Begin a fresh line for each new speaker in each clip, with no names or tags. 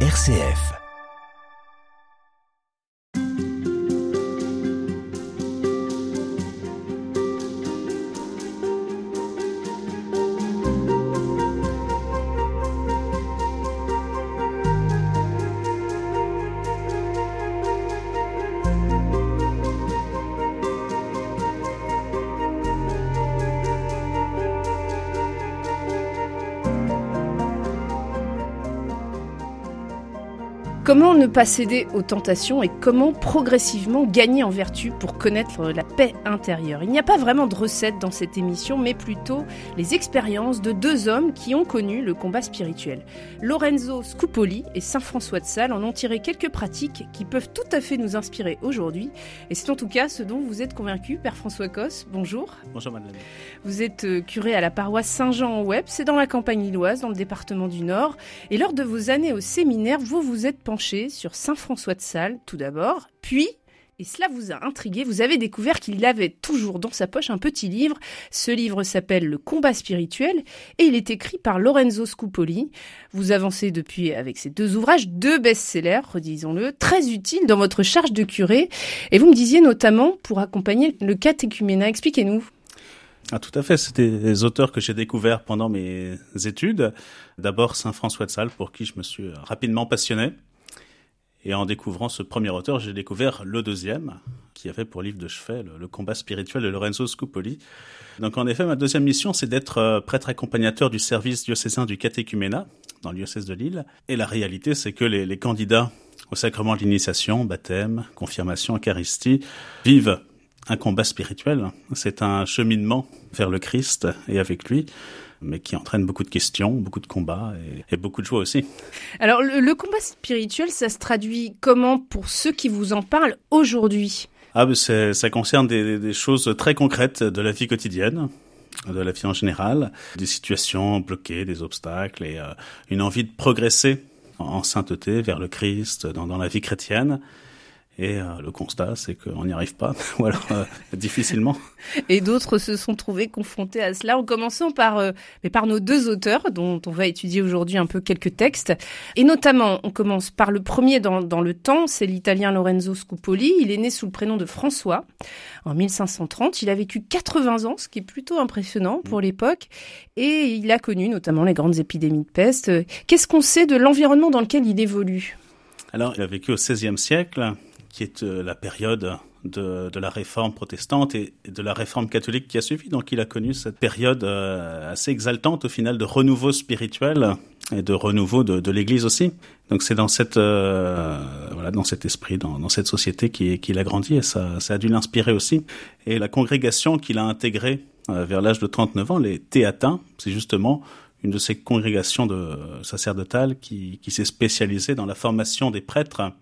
RCF.
Comment ne pas céder aux tentations et comment progressivement gagner en vertu pour connaître la paix intérieure? Il n'y a pas vraiment de recette dans cette émission, mais plutôt les expériences de deux hommes qui ont connu le combat spirituel. Lorenzo Scupoli et Saint François de Sales en ont tiré quelques pratiques qui peuvent tout à fait nous inspirer aujourd'hui. Et c'est en tout cas ce dont vous êtes convaincu, Père François Cos. Bonjour.
Bonjour Madeleine.
Vous êtes euh, curé à la paroisse Saint-Jean en Web, c'est dans la campagne lilloise, dans le département du Nord. Et lors de vos années au séminaire, vous vous êtes sur Saint François de Sales tout d'abord, puis et cela vous a intrigué, vous avez découvert qu'il avait toujours dans sa poche un petit livre. Ce livre s'appelle Le combat spirituel et il est écrit par Lorenzo Scupoli. Vous avancez depuis avec ces deux ouvrages, deux best-sellers, redisons-le, très utiles dans votre charge de curé. Et vous me disiez notamment pour accompagner le catéchuménat. Expliquez-nous.
Ah, tout à fait. C'était des auteurs que j'ai découverts pendant mes études. D'abord Saint François de Sales, pour qui je me suis rapidement passionné. Et en découvrant ce premier auteur, j'ai découvert le deuxième, qui avait pour livre de chevet le, combat spirituel de Lorenzo Scupoli. Donc en effet, ma deuxième mission, c'est d'être euh, prêtre accompagnateur du service diocésain du catéchuménat dans le diocèse de Lille. Et la réalité, c'est que les, les candidats au sacrement de l'initiation, baptême, confirmation, eucharistie, vivent un combat spirituel. C'est un cheminement vers le Christ et avec lui mais qui entraîne beaucoup de questions, beaucoup de combats et, beaucoup de joie aussi.
Alors le, combat spirituel, ça se traduit comment pour ceux qui vous en parlent aujourd'hui?
Ah, ça concerne des, choses très concrètes de la vie quotidienne de la vie en général, des situations bloquées, des obstacles et euh, une envie de progresser en sainteté vers le Christ dans, dans la vie chrétienne. Et euh, le constat, c'est qu'on n'y arrive pas, ou alors euh, difficilement.
Et d'autres se sont trouvés confrontés à cela, en commençant par, euh, mais par nos deux auteurs, dont on va étudier aujourd'hui un peu quelques textes. Et notamment, on commence par le premier dans, dans le temps, c'est l'italien Lorenzo Scupoli. Il est né sous le prénom de François en 1530. Il a vécu 80 ans, ce qui est plutôt impressionnant pour l'époque. Et il a connu notamment les grandes épidémies de peste. Qu'est-ce qu'on sait de l'environnement dans lequel il évolue?
Alors, il a vécu au XVIe siècle qui est euh, la période de, la réforme protestante et de la réforme catholique qui a suivi. Donc il a connu cette période euh, assez exaltante au final de renouveau spirituel et de renouveau de, l'Église aussi. Donc c'est dans cette euh, voilà dans cet esprit, dans, cette société qu'il a grandi et ça, a dû l'inspirer aussi. Et la congrégation qu'il a intégrée vers l'âge de 39 ans, les Théatins, c'est justement une de ces congrégations sacerdotales qui s'est spécialisée dans la formation des prêtres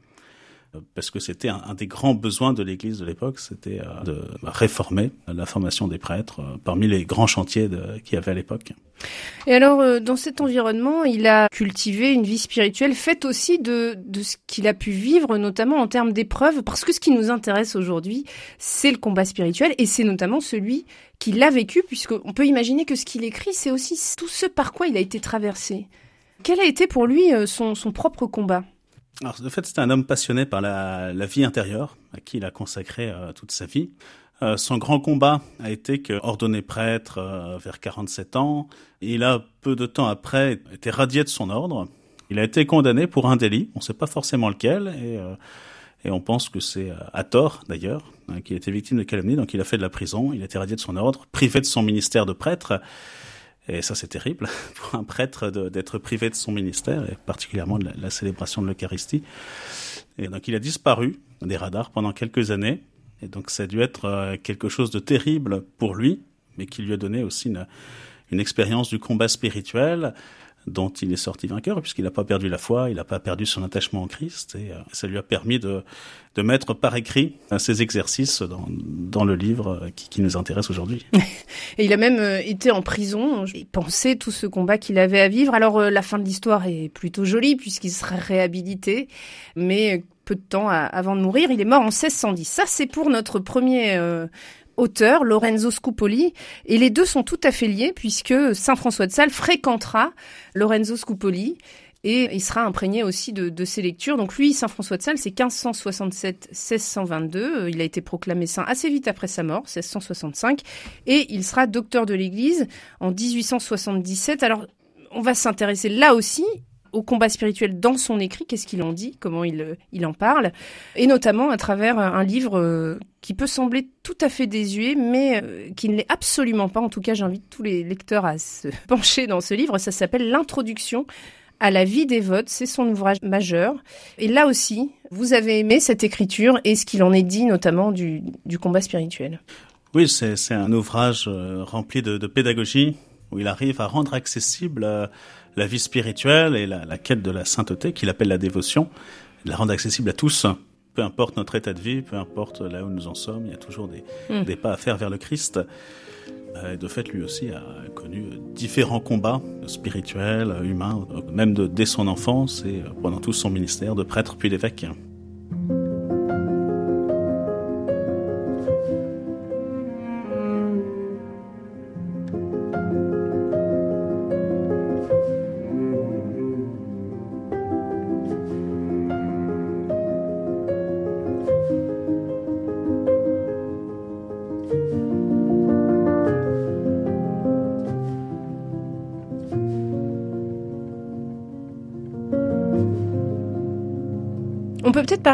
parce que c'était un, des grands besoins de l'Église de l'époque, c'était euh, de réformer la formation des prêtres euh, parmi les grands chantiers qu'il y avait à l'époque.
Et alors, euh, dans cet environnement, il a cultivé une vie spirituelle faite aussi de, ce qu'il a pu vivre, notamment en termes d'épreuves, parce que ce qui nous intéresse aujourd'hui, c'est le combat spirituel, et c'est notamment celui qu'il a vécu, puisqu'on peut imaginer que ce qu'il écrit, c'est aussi tout ce par quoi il a été traversé. Quel a été pour lui son propre combat?
Alors, de fait, c'est un homme passionné par la, vie intérieure, à qui il a consacré euh, toute sa vie. Euh, son grand combat a été que, ordonné prêtre euh, vers 47 ans, il a peu de temps après été radié de son ordre. Il a été condamné pour un délit, on ne sait pas forcément lequel, et, on pense que c'est à tort d'ailleurs, hein, qu'il été victime de calomnie, donc il a fait de la prison, il a été radié de son ordre, privé de son ministère de prêtre. Et ça, c'est terrible pour un prêtre d'être privé de son ministère, et particulièrement de la, célébration de l'Eucharistie. Et donc, il a disparu des radars pendant quelques années. Et donc, ça a dû être euh, quelque chose de terrible pour lui, mais qui lui a donné aussi une, une expérience du combat spirituel, dont il est sorti vainqueur, puisqu'il n'a pas perdu la foi, il n'a pas perdu son attachement au Christ, et euh, ça lui a permis de, de mettre par écrit euh, ces exercices dans, dans le livre euh, qui, qui nous intéresse aujourd'hui.
et il a même été en prison, il pensait tout ce combat qu'il avait à vivre. Alors la fin de l'histoire est plutôt jolie, puisqu'il sera réhabilité, mais peu de temps avant de mourir, il est mort en 1610. Ça, c'est pour notre premier auteur, Lorenzo Scupoli, et les deux sont tout à fait liés puisque Saint François de Sales fréquentera Lorenzo Scupoli et il sera imprégné aussi de, ses lectures. Donc lui, Saint François de Sales, c'est 1567-1622. Il a été proclamé saint assez vite après sa mort, 1665, et il sera docteur de l'Église en 1877. Alors on va s'intéresser là aussi au combat spirituel dans son écrit, qu'est-ce qu'il en dit, comment il, il en parle, et notamment à travers un livre euh, qui peut sembler tout à fait désuet, mais euh, qui ne l'est absolument pas. En tout cas, j'invite tous les lecteurs à se pencher dans ce livre. Ça s'appelle L'introduction à la vie des votes. C'est son ouvrage majeur. Et là aussi, vous avez aimé cette écriture et ce qu'il en est dit notamment du, du combat spirituel.
Oui, c'est un ouvrage euh, rempli de, pédagogie où il arrive à rendre accessible euh, la vie spirituelle et la, la quête de la sainteté qu'il appelle la dévotion, la rendre accessible à tous. Peu importe notre état de vie, peu importe là où nous en sommes, il y a toujours des, mmh. des pas à faire vers le Christ. Euh, de fait, lui aussi a connu différents combats spirituels, humains, même de, dès son enfance et pendant tout son ministère de prêtre puis d'évêque.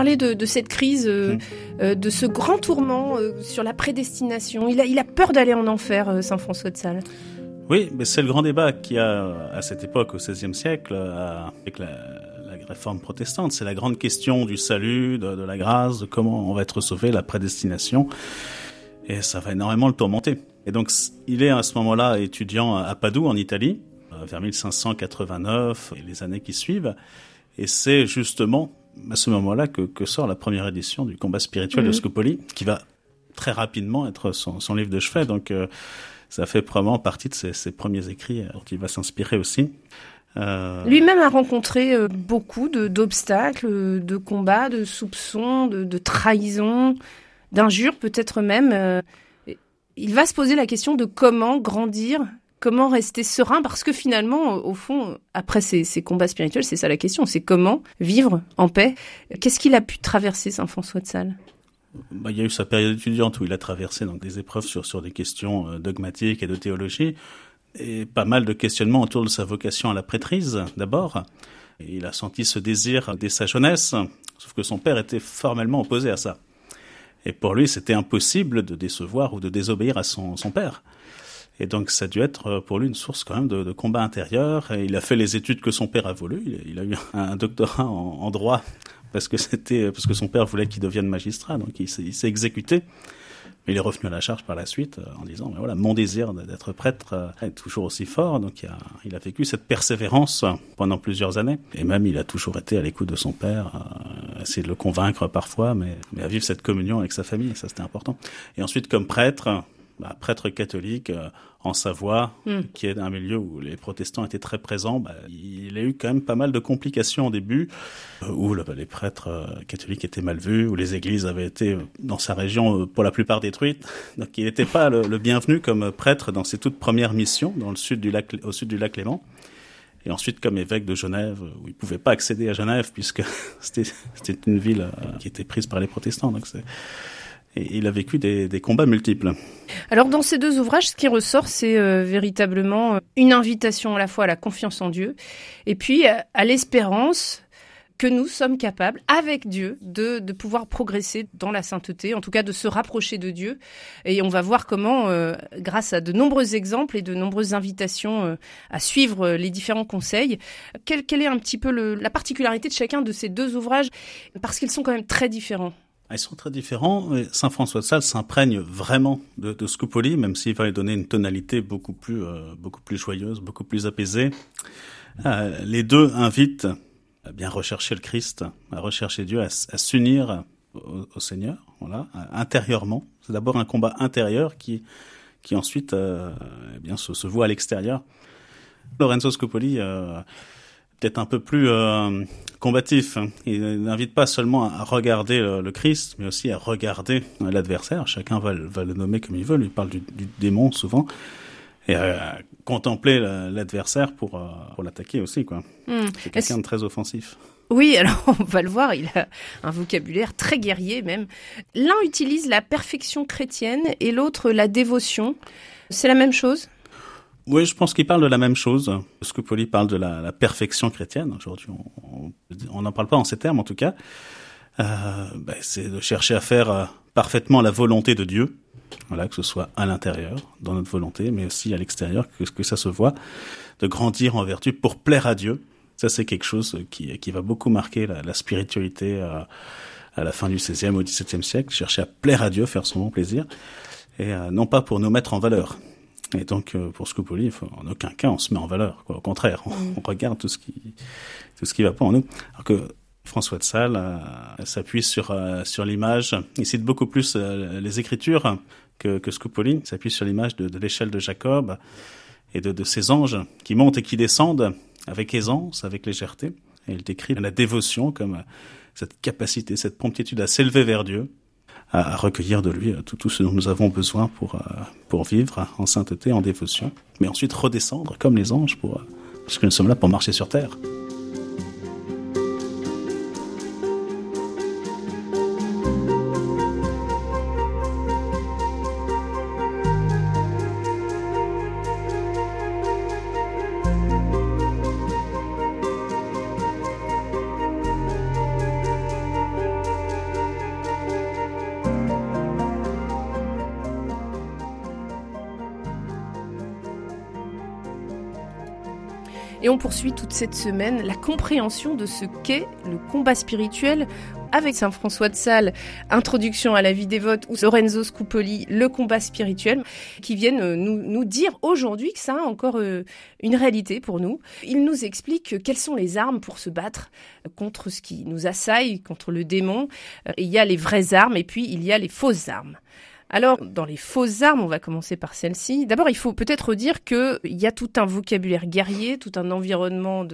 Parler de, de, cette crise, euh, euh, de ce grand tourment euh, sur la prédestination. Il a, il a peur d'aller en enfer, Saint François de Sales.
Oui, mais c'est le grand débat qu'il y a à cette époque, au XVIe siècle, avec la, la, réforme protestante. C'est la grande question du salut, de, de, la grâce, de comment on va être sauvé, la prédestination. Et ça va énormément le tourmenter. Et donc, il est à ce moment-là étudiant à Padoue, en Italie, vers 1589 et les années qui suivent. Et c'est justement à ce moment-là que, que, sort la première édition du combat spirituel mmh. de Scopoli, qui va très rapidement être son, son livre de chevet. Donc, euh, ça fait probablement partie de ses, ses premiers écrits dont il va s'inspirer aussi.
Euh... Lui-même a rencontré euh, beaucoup d'obstacles, de, combats, de soupçons, de, de trahisons, d'injures peut-être même. Euh, il va se poser la question de comment grandir comment rester serein Parce que finalement, au fond, après ces, combats spirituels, c'est ça la question, c'est comment vivre en paix. Qu'est-ce qu'il a pu traverser, Saint François de Sales?
Bah, il y a eu sa période étudiante où il a traversé donc des épreuves sur, sur des questions euh, dogmatiques et de théologie, et pas mal de questionnements autour de sa vocation à la prêtrise, d'abord. Il a senti ce désir dès sa jeunesse, sauf que son père était formellement opposé à ça. Et pour lui, c'était impossible de décevoir ou de désobéir à son, son père. Et donc ça a dû être euh, pour lui une source quand même de, de combat intérieur. Et il a fait les études que son père a voulu. Il, a eu un doctorat en, droit parce que c'était parce que son père voulait qu'il devienne magistrat. Donc il s'est exécuté. Mais il est revenu à la charge par la suite euh, en disant, mais voilà, mon désir d'être prêtre euh, est toujours aussi fort. Donc il a, vécu cette persévérance pendant plusieurs années. Et même, il a toujours été à l'écoute de son père, euh, essayer de le convaincre parfois, mais à vivre cette communion avec sa famille. Ça, c'était important. Et ensuite, comme prêtre, bah, prêtre catholique euh, en Savoie, mm. qui est un milieu où les protestants étaient très présents, bah, il a eu quand même pas mal de complications au début, euh, où le, bah, les prêtres euh, catholiques étaient mal vus, où les églises avaient été dans sa région pour la plupart détruites. Donc il n'était pas le, le, bienvenu comme prêtre dans ses toutes premières missions dans le sud du lac, au sud du lac Léman. Et ensuite comme évêque de Genève, où il pouvait pas accéder à Genève puisque c'était une ville qui était prise par les protestants. Donc c'est et il a vécu des, combats multiples.
Alors dans ces deux ouvrages, ce qui ressort, c'est euh, véritablement euh, une invitation à la fois à la confiance en Dieu et puis à, l'espérance que nous sommes capables, avec Dieu, de, pouvoir progresser dans la sainteté, en tout cas de se rapprocher de Dieu. Et on va voir comment, euh, grâce à de nombreux exemples et de nombreuses invitations à suivre les différents conseils, quelle, est un petit peu la particularité de chacun de ces deux ouvrages, parce qu'ils sont quand même très différents.
Ils sont très différents. Saint François de Sales s'imprègne vraiment de, de Scupoli, même s'il va lui donner une tonalité beaucoup plus, euh, beaucoup plus joyeuse, beaucoup plus apaisée. Euh, les deux invitent à bien rechercher le Christ, à rechercher Dieu, à, s'unir au, Seigneur, voilà, intérieurement. C'est d'abord un combat intérieur qui, qui ensuite, euh, eh bien, se, se voit à l'extérieur. Lorenzo Scupoli, euh, peut-être un peu plus euh, combatif. Hein. Il n'invite pas seulement à regarder le, Christ, mais aussi à regarder l'adversaire. Chacun va, va, le nommer comme il veut. Il parle du, du démon souvent et à contempler l'adversaire pour, euh, pour l'attaquer aussi. quoi. Hmm. C'est quelqu'un de très offensif.
Oui, alors on va le voir, il a un vocabulaire très guerrier même. L'un utilise la perfection chrétienne et l'autre la dévotion. C'est la même chose?
Oui, je pense qu'il parle de la même chose. Scupoli parle de la, perfection chrétienne. Aujourd'hui, on n'en parle pas en ces termes, en tout cas. Euh, ben, c'est de chercher à faire euh, parfaitement la volonté de Dieu. Voilà, que ce soit à l'intérieur, dans notre volonté, mais aussi à l'extérieur, que, que ça se voit, de grandir en vertu pour plaire à Dieu. Ça, c'est quelque chose qui, qui va beaucoup marquer la, la spiritualité à, à, la fin du XVIe au XVIIe siècle, chercher à plaire à Dieu, faire son bon plaisir, et euh, non pas pour nous mettre en valeur. Et donc, euh, pour Scopoli, en aucun cas on se met en valeur. Quoi. Au contraire, on, mm. on, regarde tout ce qui tout ce qui va pas en nous. Alors que François de Sales euh, s'appuie sur euh, sur l'image. Il cite beaucoup plus euh, les Écritures que, que Scupoli. Il s'appuie sur l'image de, de l'échelle de Jacob et de, de ces anges qui montent et qui descendent avec aisance, avec légèreté. Et il décrit la dévotion comme cette capacité, cette promptitude à s'élever vers Dieu, à, recueillir de lui tout, tout, ce dont nous avons besoin pour, pour vivre en sainteté, en dévotion, mais ensuite redescendre comme les anges, pour, parce que nous sommes là pour marcher sur terre.
Poursuit toute cette semaine la compréhension de ce qu'est le combat spirituel avec Saint François de Sales, Introduction à la vie dévote, ou Lorenzo Scupoli, Le combat spirituel, qui viennent euh, nous, nous dire aujourd'hui que ça a encore euh, une réalité pour nous. Ils nous expliquent quelles sont les armes pour se battre contre ce qui nous assaille, contre le démon. Euh, il y a les vraies armes et puis il y a les fausses armes. Alors, dans les fausses armes, on va commencer par celle-ci. D'abord, il faut peut-être dire qu'il y a tout un vocabulaire guerrier, tout un environnement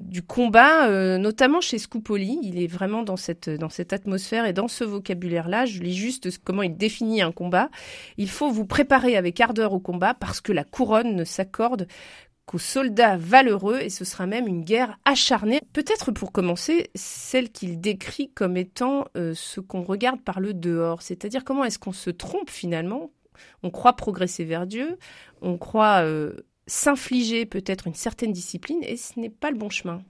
du combat, euh, notamment chez Scupoli. Il est vraiment dans cette, dans cette atmosphère et dans ce vocabulaire-là. Je lis juste comment il définit un combat. Il faut vous préparer avec ardeur au combat parce que la couronne ne s'accorde qu'aux soldats valeureux et ce sera même une guerre acharnée. Peut-être pour commencer, celle qu'il décrit comme étant euh, ce qu'on regarde par le dehors, c'est-à-dire comment est-ce qu'on se trompe finalement? On croit progresser vers Dieu, on croit euh, s'infliger peut-être une certaine discipline et ce n'est pas le bon chemin.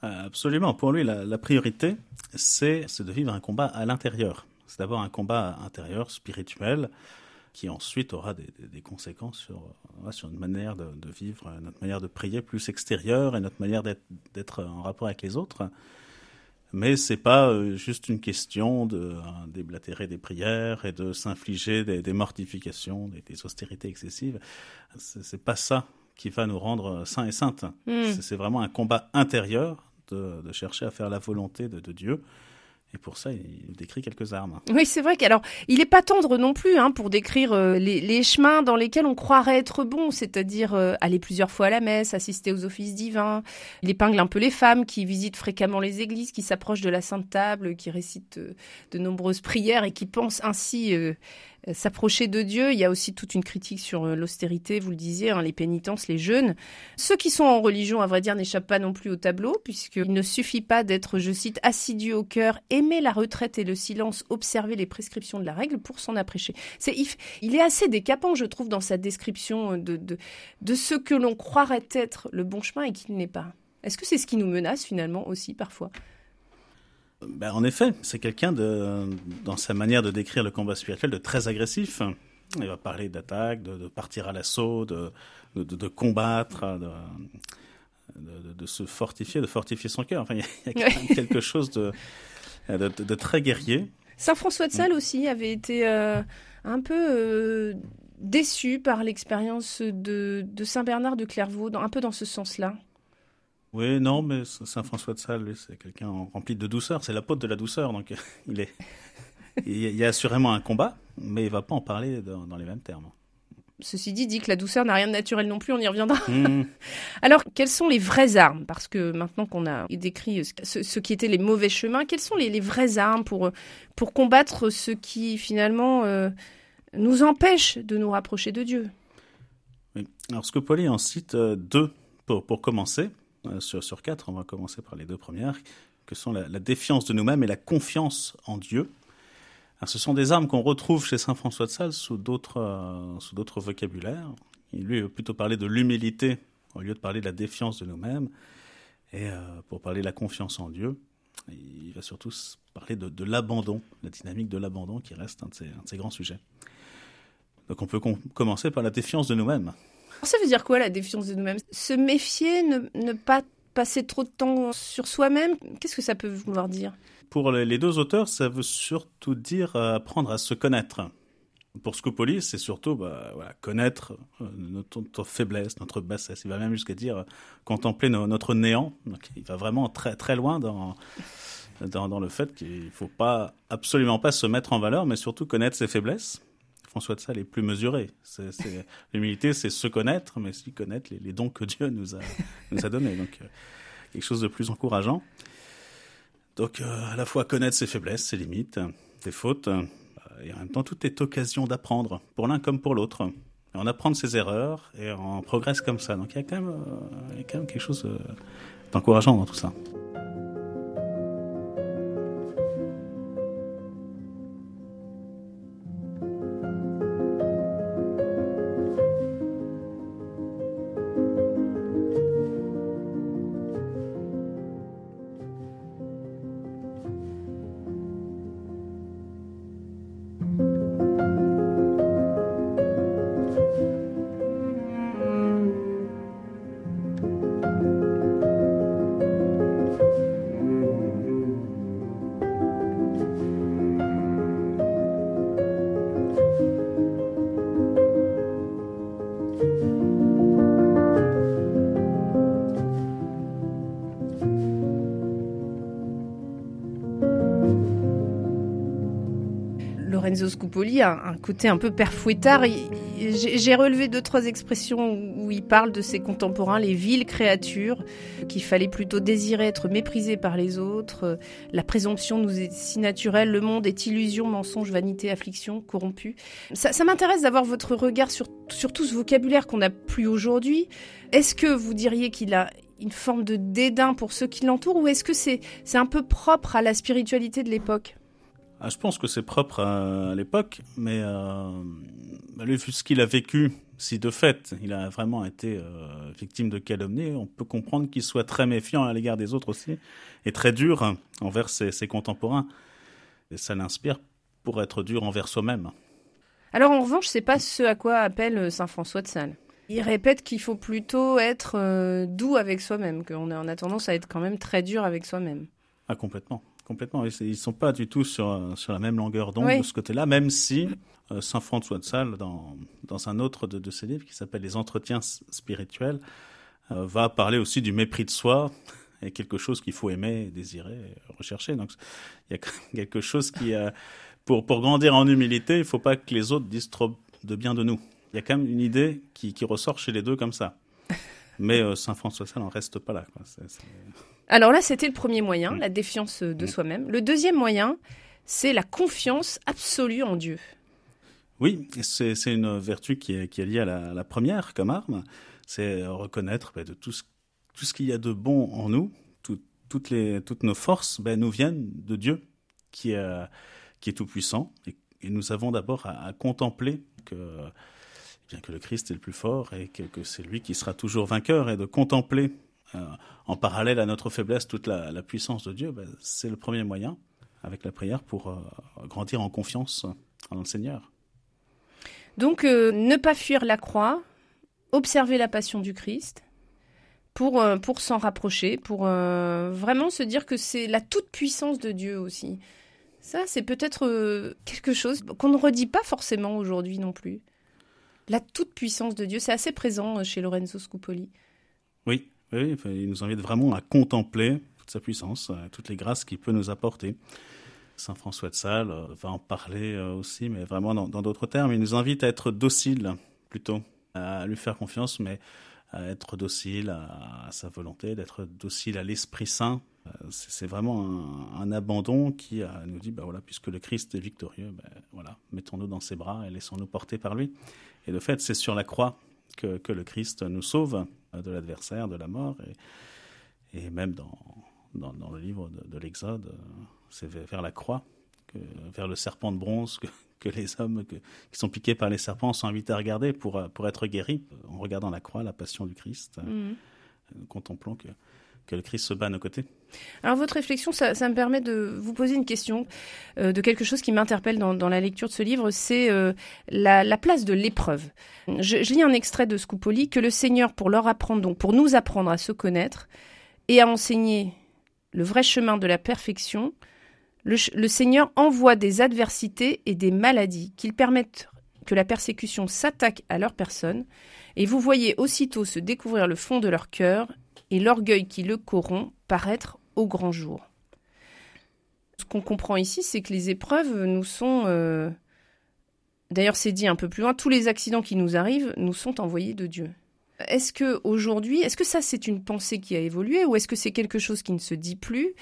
Absolument. Pour lui, la, la priorité, c'est de vivre un combat à l'intérieur. C'est d'abord un combat intérieur, spirituel, qui ensuite aura des, des, conséquences sur, sur notre manière de, de, vivre, notre manière de prier plus extérieure et notre manière d'être en rapport avec les autres. Mais c'est pas euh, juste une question de euh, déblatérer des prières et de s'infliger des, des, mortifications, des, des austérités excessives. C'est pas ça qui va nous rendre saints et saintes. Mm. C'est vraiment un combat intérieur de, de, chercher à faire la volonté de, de Dieu et pour ça, il décrit quelques armes.
Oui, c'est vrai qu'alors, il n'est pas tendre non plus hein, pour décrire euh, les, chemins dans lesquels on croirait être bon, c'est-à-dire euh, aller plusieurs fois à la messe, assister aux offices divins. Il épingle un peu les femmes qui visitent fréquemment les églises, qui s'approchent de la Sainte Table, qui récitent euh, de nombreuses prières et qui pensent ainsi s'approcher de Dieu. Il y a aussi toute une critique sur euh, l'austérité, vous le disiez, hein, les pénitences, les jeûnes. Ceux qui sont en religion, à vrai dire, n'échappent pas non plus au tableau, puisqu'il ne suffit pas d'être, je cite, assidu au cœur, aimer la retraite et le silence, observer les prescriptions de la règle pour s'en apprêcher. C'est, il est assez décapant, je trouve, dans sa description de, de, de ce que l'on croirait être le bon chemin et qu'il n'est pas. Est-ce que c'est ce qui nous menace finalement aussi parfois?
Ben, en effet, c'est quelqu'un dans sa manière de décrire le combat spirituel, de très agressif. Il va parler d'attaque, de, de, partir à l'assaut, de, de, combattre, de, se fortifier, de fortifier son cœur. Enfin, il y a, quand même quelque chose de, de, très guerrier.
Saint François de Sales aussi avait été euh, un peu euh, déçu par l'expérience de, de Saint Bernard de Clairvaux, dans, un peu dans ce sens-là.
Oui, non, mais Saint François de Sales, lui, c'est quelqu'un rempli de douceur. C'est l'apôtre de la douceur, donc il est. il y a assurément un combat, mais il va pas en parler dans, dans les mêmes termes.
ceci dit, dit que la douceur n'a rien de naturel non plus, on y reviendra. Mmh. Alors, quelles sont les vraies armes? Parce que maintenant qu'on a décrit ce, qui étaient les mauvais chemins, quelles sont les, vraies armes pour, pour combattre ce qui finalement euh, nous empêche de nous rapprocher de Dieu?
Oui. Alors, Scopoli en cite euh, deux pour, pour commencer. Euh, sur, quatre, on va commencer par les deux premières, que sont la, défiance de nous-mêmes et la confiance en Dieu ce sont des armes qu'on retrouve chez saint François de Sales sous d'autres euh, vocabulaires. Il lui plutôt parlé de l'humilité au lieu de parler de la défiance de nous-mêmes. Et euh, pour parler de la confiance en Dieu, il va surtout parler de, l'abandon, la dynamique de l'abandon qui reste un de, ses, grands sujets. Donc on peut commencer par la défiance de nous-mêmes.
Ça veut dire quoi la défiance de nous-mêmes? Se méfier, ne, pas passer trop de temps sur soi-même, qu'est-ce que ça peut vouloir dire?
Pour les deux auteurs, ça veut surtout dire euh, apprendre à se connaître. Pour Scopoli, c'est surtout bah, connaître euh, notre, faiblesse, notre bassesse. Il va même jusqu'à dire euh, contempler notre néant. Il va vraiment très très loin dans, le fait qu'il ne faut absolument pas se mettre en valeur, mais surtout connaître ses faiblesses. François de Sales est plus mesuré. L'humilité, c'est se connaître, mais aussi connaître les, dons que Dieu nous a, nous a donnés. Donc, quelque chose de plus encourageant. Donc euh, à la fois connaître ses faiblesses, ses limites, ses fautes, euh, et en même temps tout est occasion d'apprendre, pour l'un comme pour l'autre. On apprend ses erreurs et on progresse comme ça. Donc euh, il y a quand même quelque chose d'encourageant dans tout ça.
A un côté un peu père fouettard. J'ai relevé deux, trois expressions où il parle de ses contemporains, les viles créatures, qu'il fallait plutôt désirer être méprisé par les autres. La présomption nous est si naturelle, le monde est illusion, mensonge, vanité, affliction, corrompu. Ça, m'intéresse d'avoir votre regard sur tout ce vocabulaire qu'on n'a plus aujourd'hui. Est-ce que vous diriez qu'il a une forme de dédain pour ceux qui l'entourent ou est-ce que c'est un peu propre à la spiritualité de l'époque?
Ah, je pense que c'est propre à, l'époque, mais euh, bah, vu ce qu'il a vécu, si de fait il a vraiment été euh, victime de calomnie, on peut comprendre qu'il soit très méfiant à l'égard des autres aussi, et très dur envers ses, ses contemporains. Et ça l'inspire pour être dur envers soi-même.
Alors en revanche, c'est pas ce à quoi appelle saint François de Sales. Il répète qu'il faut plutôt être euh, doux avec soi-même, qu'on a, a tendance à être quand même très dur avec soi-même.
Ah complètement. Complètement. Ils ne sont pas du tout sur, sur la même longueur d'onde de ce côté-là, même si euh, Saint François de Sales, dans, dans un autre de, de ses livres qui s'appelle Les Entretiens spirituels, euh, va parler aussi du mépris de soi et quelque chose qu'il faut aimer, désirer, rechercher. Donc il y a quelque chose qui, euh, pour, pour grandir en humilité, il ne faut pas que les autres disent trop de bien de nous. Il y a quand même une idée qui, qui ressort chez les deux comme ça. Mais Saint François de Sales n'en reste pas là. Quoi.
Alors là, c'était le premier moyen, mm. la défiance de mm. soi-même. Le deuxième moyen, c'est la confiance absolue en Dieu.
Oui, c'est une vertu qui est, liée à la, première comme arme. C'est reconnaître de tout ce, tout ce qu'il y a de bon en nous, toutes, les, toutes nos forces ben, nous viennent de Dieu qui est, qui est tout-puissant. Et, nous avons d'abord à, contempler que, bien que le Christ est le plus fort et que, que c'est lui qui sera toujours vainqueur et de contempler en parallèle à notre faiblesse toute la, puissance de Dieu, ben, c'est le premier moyen avec la prière pour euh, grandir en confiance en le Seigneur.
Donc euh, ne pas fuir la croix, observer la passion du Christ pour, pour s'en rapprocher, pour vraiment se dire que c'est la toute-puissance de Dieu aussi. Ça, c'est peut-être quelque chose qu'on ne redit pas forcément aujourd'hui non plus. La toute-puissance de Dieu, c'est assez présent chez Lorenzo Scupoli.
Oui, oui, il nous invite vraiment à contempler toute sa puissance, euh, toutes les grâces qu'il peut nous apporter. Saint François de Sales euh, va en parler euh, aussi, mais vraiment dans d'autres termes. Il nous invite à être dociles plutôt à lui faire confiance, mais à être docile à, sa volonté, d'être docile à l'Esprit Saint. C'est vraiment un, abandon qui nous dit, bah voilà, puisque le Christ est victorieux, bah voilà, mettons-nous dans ses bras et laissons-nous porter par lui. Et de fait, c'est sur la croix que, le Christ nous sauve de l'adversaire, de la mort, et, et même dans, dans, dans, le livre de, de l'Exode, c'est vers la croix, que, vers le serpent de bronze que, que les hommes qui sont piqués par les serpents sont invités à regarder pour, pour être guéris, en regardant la croix, la passion du Christ, mm. euh, contemplant que, que le Christ se bat à nos côtés.
Alors votre réflexion, ça, me permet de vous poser une question euh, de quelque chose qui m'interpelle dans, la lecture de ce livre, c'est euh, la, la, place de l'épreuve. Je, lis un extrait de Scoupoli que le Seigneur, pour leur apprendre, donc pour nous apprendre à se connaître et à enseigner le vrai chemin de la perfection, le, Seigneur envoie des adversités et des maladies qui permettent que la persécution s'attaque à leur personne, et vous voyez aussitôt se découvrir le fond de leur cœur et l'orgueil qui le corrompt paraître au grand jour. Ce qu'on comprend ici, c'est que les épreuves nous sont... Euh, d'ailleurs, c'est dit un peu plus loin, tous les accidents qui nous arrivent nous sont envoyés de Dieu. Est-ce que aujourd'hui, est-ce que ça c'est une pensée qui a évolué ou est-ce que c'est quelque chose qui ne se dit plus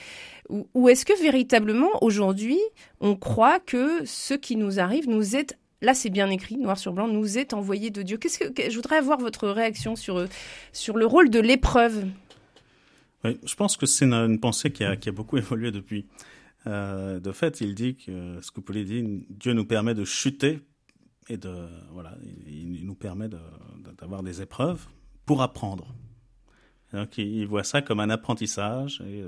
ou, est-ce que véritablement aujourd'hui on croit que ce qui nous arrive nous est Là, c'est bien écrit, noir sur blanc, nous est envoyé de Dieu. Qu'est-ce que je voudrais avoir votre réaction sur sur le rôle de l'épreuve?
Oui, je pense que c'est une, pensée qui a, beaucoup évolué depuis. Euh, de fait, il dit que ce que Paul dit, Dieu nous permet de chuter et de voilà, il, nous permet d'avoir des épreuves pour apprendre. donc il, voit ça comme un apprentissage et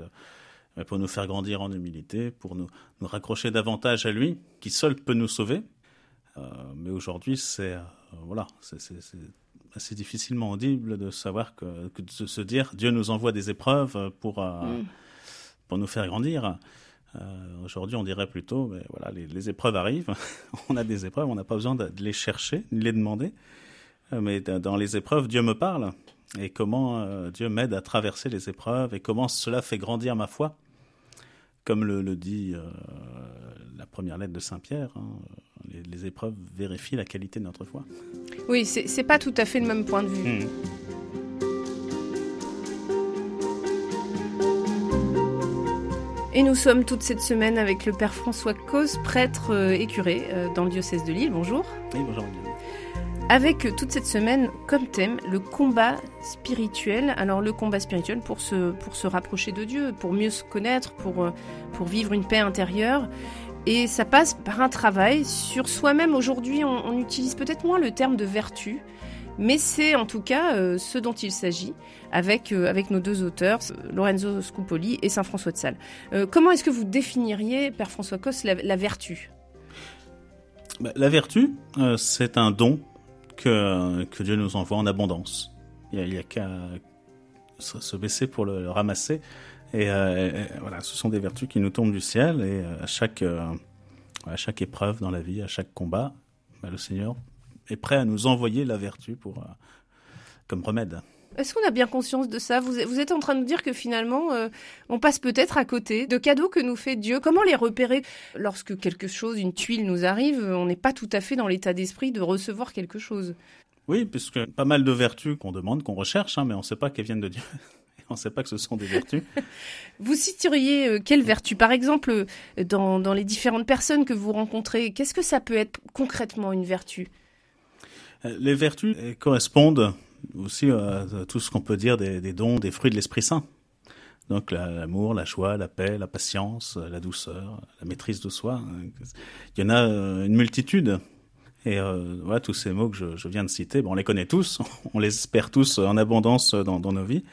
euh, pour nous faire grandir en humilité, pour nous, nous raccrocher davantage à lui, qui seul peut nous sauver. Euh, mais aujourd'hui, c'est euh, voilà, c'est assez difficilement audible de savoir que, que, de se dire Dieu nous envoie des épreuves pour mm. pour nous faire grandir. Euh, Aujourd'hui, on dirait plutôt, mais voilà, les, les épreuves arrivent, on a des épreuves, on n'a pas besoin de, les chercher, de les demander. Euh, mais dans les épreuves, Dieu me parle et comment euh, Dieu m'aide à traverser les épreuves et comment cela fait grandir ma foi. Comme le, le dit euh, première lettre de Saint Pierre, hein, les, les, épreuves vérifient la qualité de notre foi.
Oui, c'est pas tout à fait le même point de vue. Mmh. Et nous sommes toute cette semaine avec le Père François Cause, prêtre euh, et curé euh, dans le diocèse de Lille. Bonjour.
Oui, bonjour.
Avec euh, toute cette semaine comme thème le combat spirituel. Alors le combat spirituel pour se, pour se rapprocher de Dieu, pour mieux se connaître, pour, pour vivre une paix intérieure. Et ça passe par un travail sur soi-même. Aujourd'hui, on, utilise peut-être moins le terme de vertu, mais c'est en tout cas euh, ce dont il s'agit avec, euh, avec nos deux auteurs, Lorenzo Scupoli et Saint-François de Sales. Euh, comment est-ce que vous définiriez, Père François Cos, la, vertu?
Bah, La vertu, c'est un don que, que Dieu nous envoie en abondance. Il n'y a, qu'à se baisser pour le, ramasser. Et, voilà, ce sont des vertus qui nous tombent du ciel et à chaque, à chaque épreuve dans la vie, à chaque combat, bah, le Seigneur est prêt à nous envoyer la vertu pour, euh, comme remède.
Est-ce qu'on a bien conscience de ça? Vous, êtes en train de dire que finalement, euh, on passe peut-être à côté de cadeaux que nous fait Dieu. Comment les repérer? Lorsque quelque chose, une tuile nous arrive On n'est pas tout à fait dans l'état d'esprit de recevoir quelque chose.
Oui, puisque pas mal de vertus qu'on demande, qu'on recherche, hein, mais on ne sait pas qu'elles viennent de Dieu. on ne sait pas que ce sont des vertus.
vous citeriez euh, quelles vertus Par exemple, dans, dans les différentes personnes que vous rencontrez, qu'est-ce que ça peut être concrètement une vertu?
Les vertus correspondent aussi à tout ce qu'on peut dire des, dons, des fruits de l'Esprit Saint. Donc l'amour, la joie, la paix, la patience, la douceur, la maîtrise de soi. Il y en a euh, une multitude. Et euh, voilà, tous ces mots que je, viens de citer, bon, on les connaît tous, on les espère tous en abondance dans nos vies.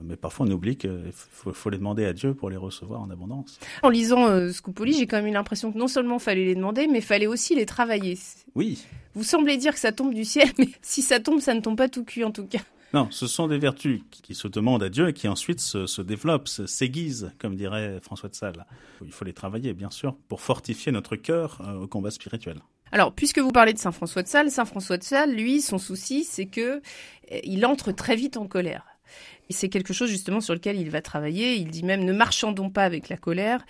Mais parfois, on oublie qu'il faut, les demander à Dieu pour les recevoir en abondance.
En lisant euh, Scoupoli, j'ai quand même eu l'impression que non seulement fallait les demander, mais fallait aussi les travailler.
Oui.
Vous semblez dire que ça tombe du ciel, mais si ça tombe, ça ne tombe pas tout cuit en tout cas.
Non, ce sont des vertus qui se demandent à Dieu et qui ensuite se, se développent, s'aiguisent, comme dirait François de Sales. Il faut les travailler, bien sûr, pour fortifier notre cœur euh, au combat spirituel.
Alors, puisque vous parlez de Saint François de Sales, Saint François de Sales, lui, son souci, c'est que euh, il entre très vite en colère. Et c'est quelque chose justement sur lequel il va travailler. Il dit même ne marchandons pas avec la colère.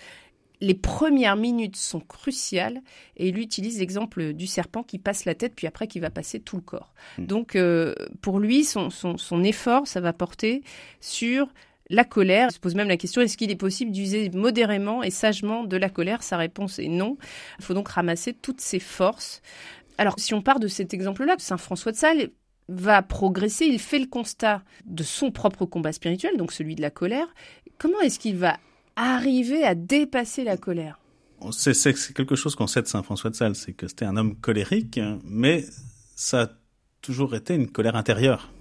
les premières minutes sont cruciales et il utilise l'exemple du serpent qui passe la tête puis après qui va passer tout le corps. Hmm. Donc euh, pour lui, son, son, effort, ça va porter sur la colère. Il se pose même la question, est-ce qu'il est possible d'user modérément et sagement de la colère? Sa réponse est non. Il faut donc ramasser toutes ses forces. Alors si on part de cet exemple-là, Saint François de Sales va progresser, il fait le constat de son propre combat spirituel, donc celui de la colère. Comment est-ce qu'il va arriver à dépasser la colère?
C'est, quelque chose qu'on sait de Saint François de Sales, c'est que c'était un homme colérique, mais ça a toujours été une colère intérieure.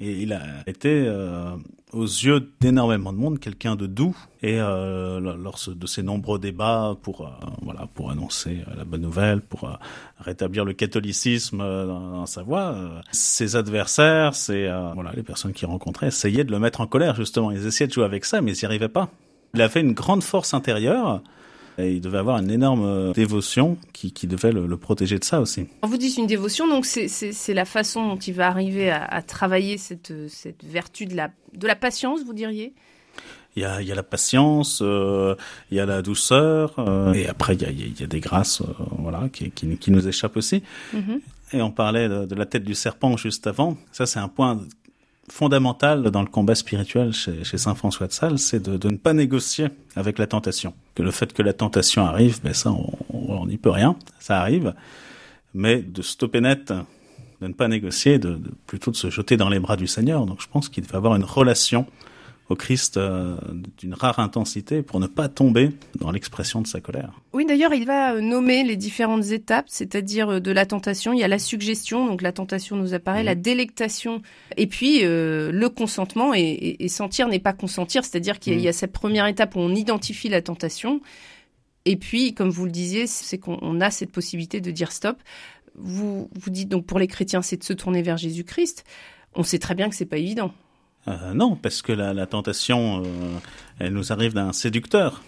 Et il a été, euh, aux yeux d'énormément de monde, quelqu'un de doux. Et euh, lors de ses nombreux débats pour, euh, voilà, pour annoncer la bonne nouvelle, pour rétablir le catholicisme dans, sa voix, ses adversaires, ses, voilà, les personnes qu'il rencontrait, essayaient de le mettre en colère, justement. Ils essayaient de jouer avec ça, mais ils n'y arrivaient pas. Il a fait une grande force intérieure. Et il devait avoir une énorme euh, dévotion qui, qui devait le, protéger de ça aussi.
Vous dites une dévotion, donc c'est la façon dont il va arriver à, à travailler cette, cette, vertu de la, de la patience, vous diriez?
Il y, a, il y a la patience, euh, il y a la douceur, euh, et après il y a, il y a des grâces, voilà, qui, qui, qui, nous échappent aussi. Mm-hmm. Et on parlait de, de, la tête du serpent juste avant. Ça, c'est un point fondamental dans le combat spirituel chez, Saint François de Sales, c'est de, ne pas négocier avec la tentation. Que le fait que la tentation arrive, ben ça, on n'y peut rien, ça arrive. Mais de stopper net, de ne pas négocier, de, plutôt de se jeter dans les bras du Seigneur. Donc je pense qu'il va avoir une relation au Christ euh, d'une rare intensité pour ne pas tomber dans l'expression de sa colère.
Oui, d'ailleurs, il va euh, nommer les différentes étapes, c'est-à-dire euh, de la tentation. Il y a la suggestion, donc la tentation nous apparaît, la délectation, et puis le consentement. Et, sentir n'est pas consentir, c'est-à-dire qu'il y, a cette première étape où on identifie la tentation. Et puis, comme vous le disiez, c'est qu'on a cette possibilité de dire stop. Vous, vous dites donc pour les chrétiens, c'est de se tourner vers Jésus-Christ. On sait très bien que c'est pas évident.
Euh, non, parce que la, tentation, euh, elle nous arrive d'un séducteur.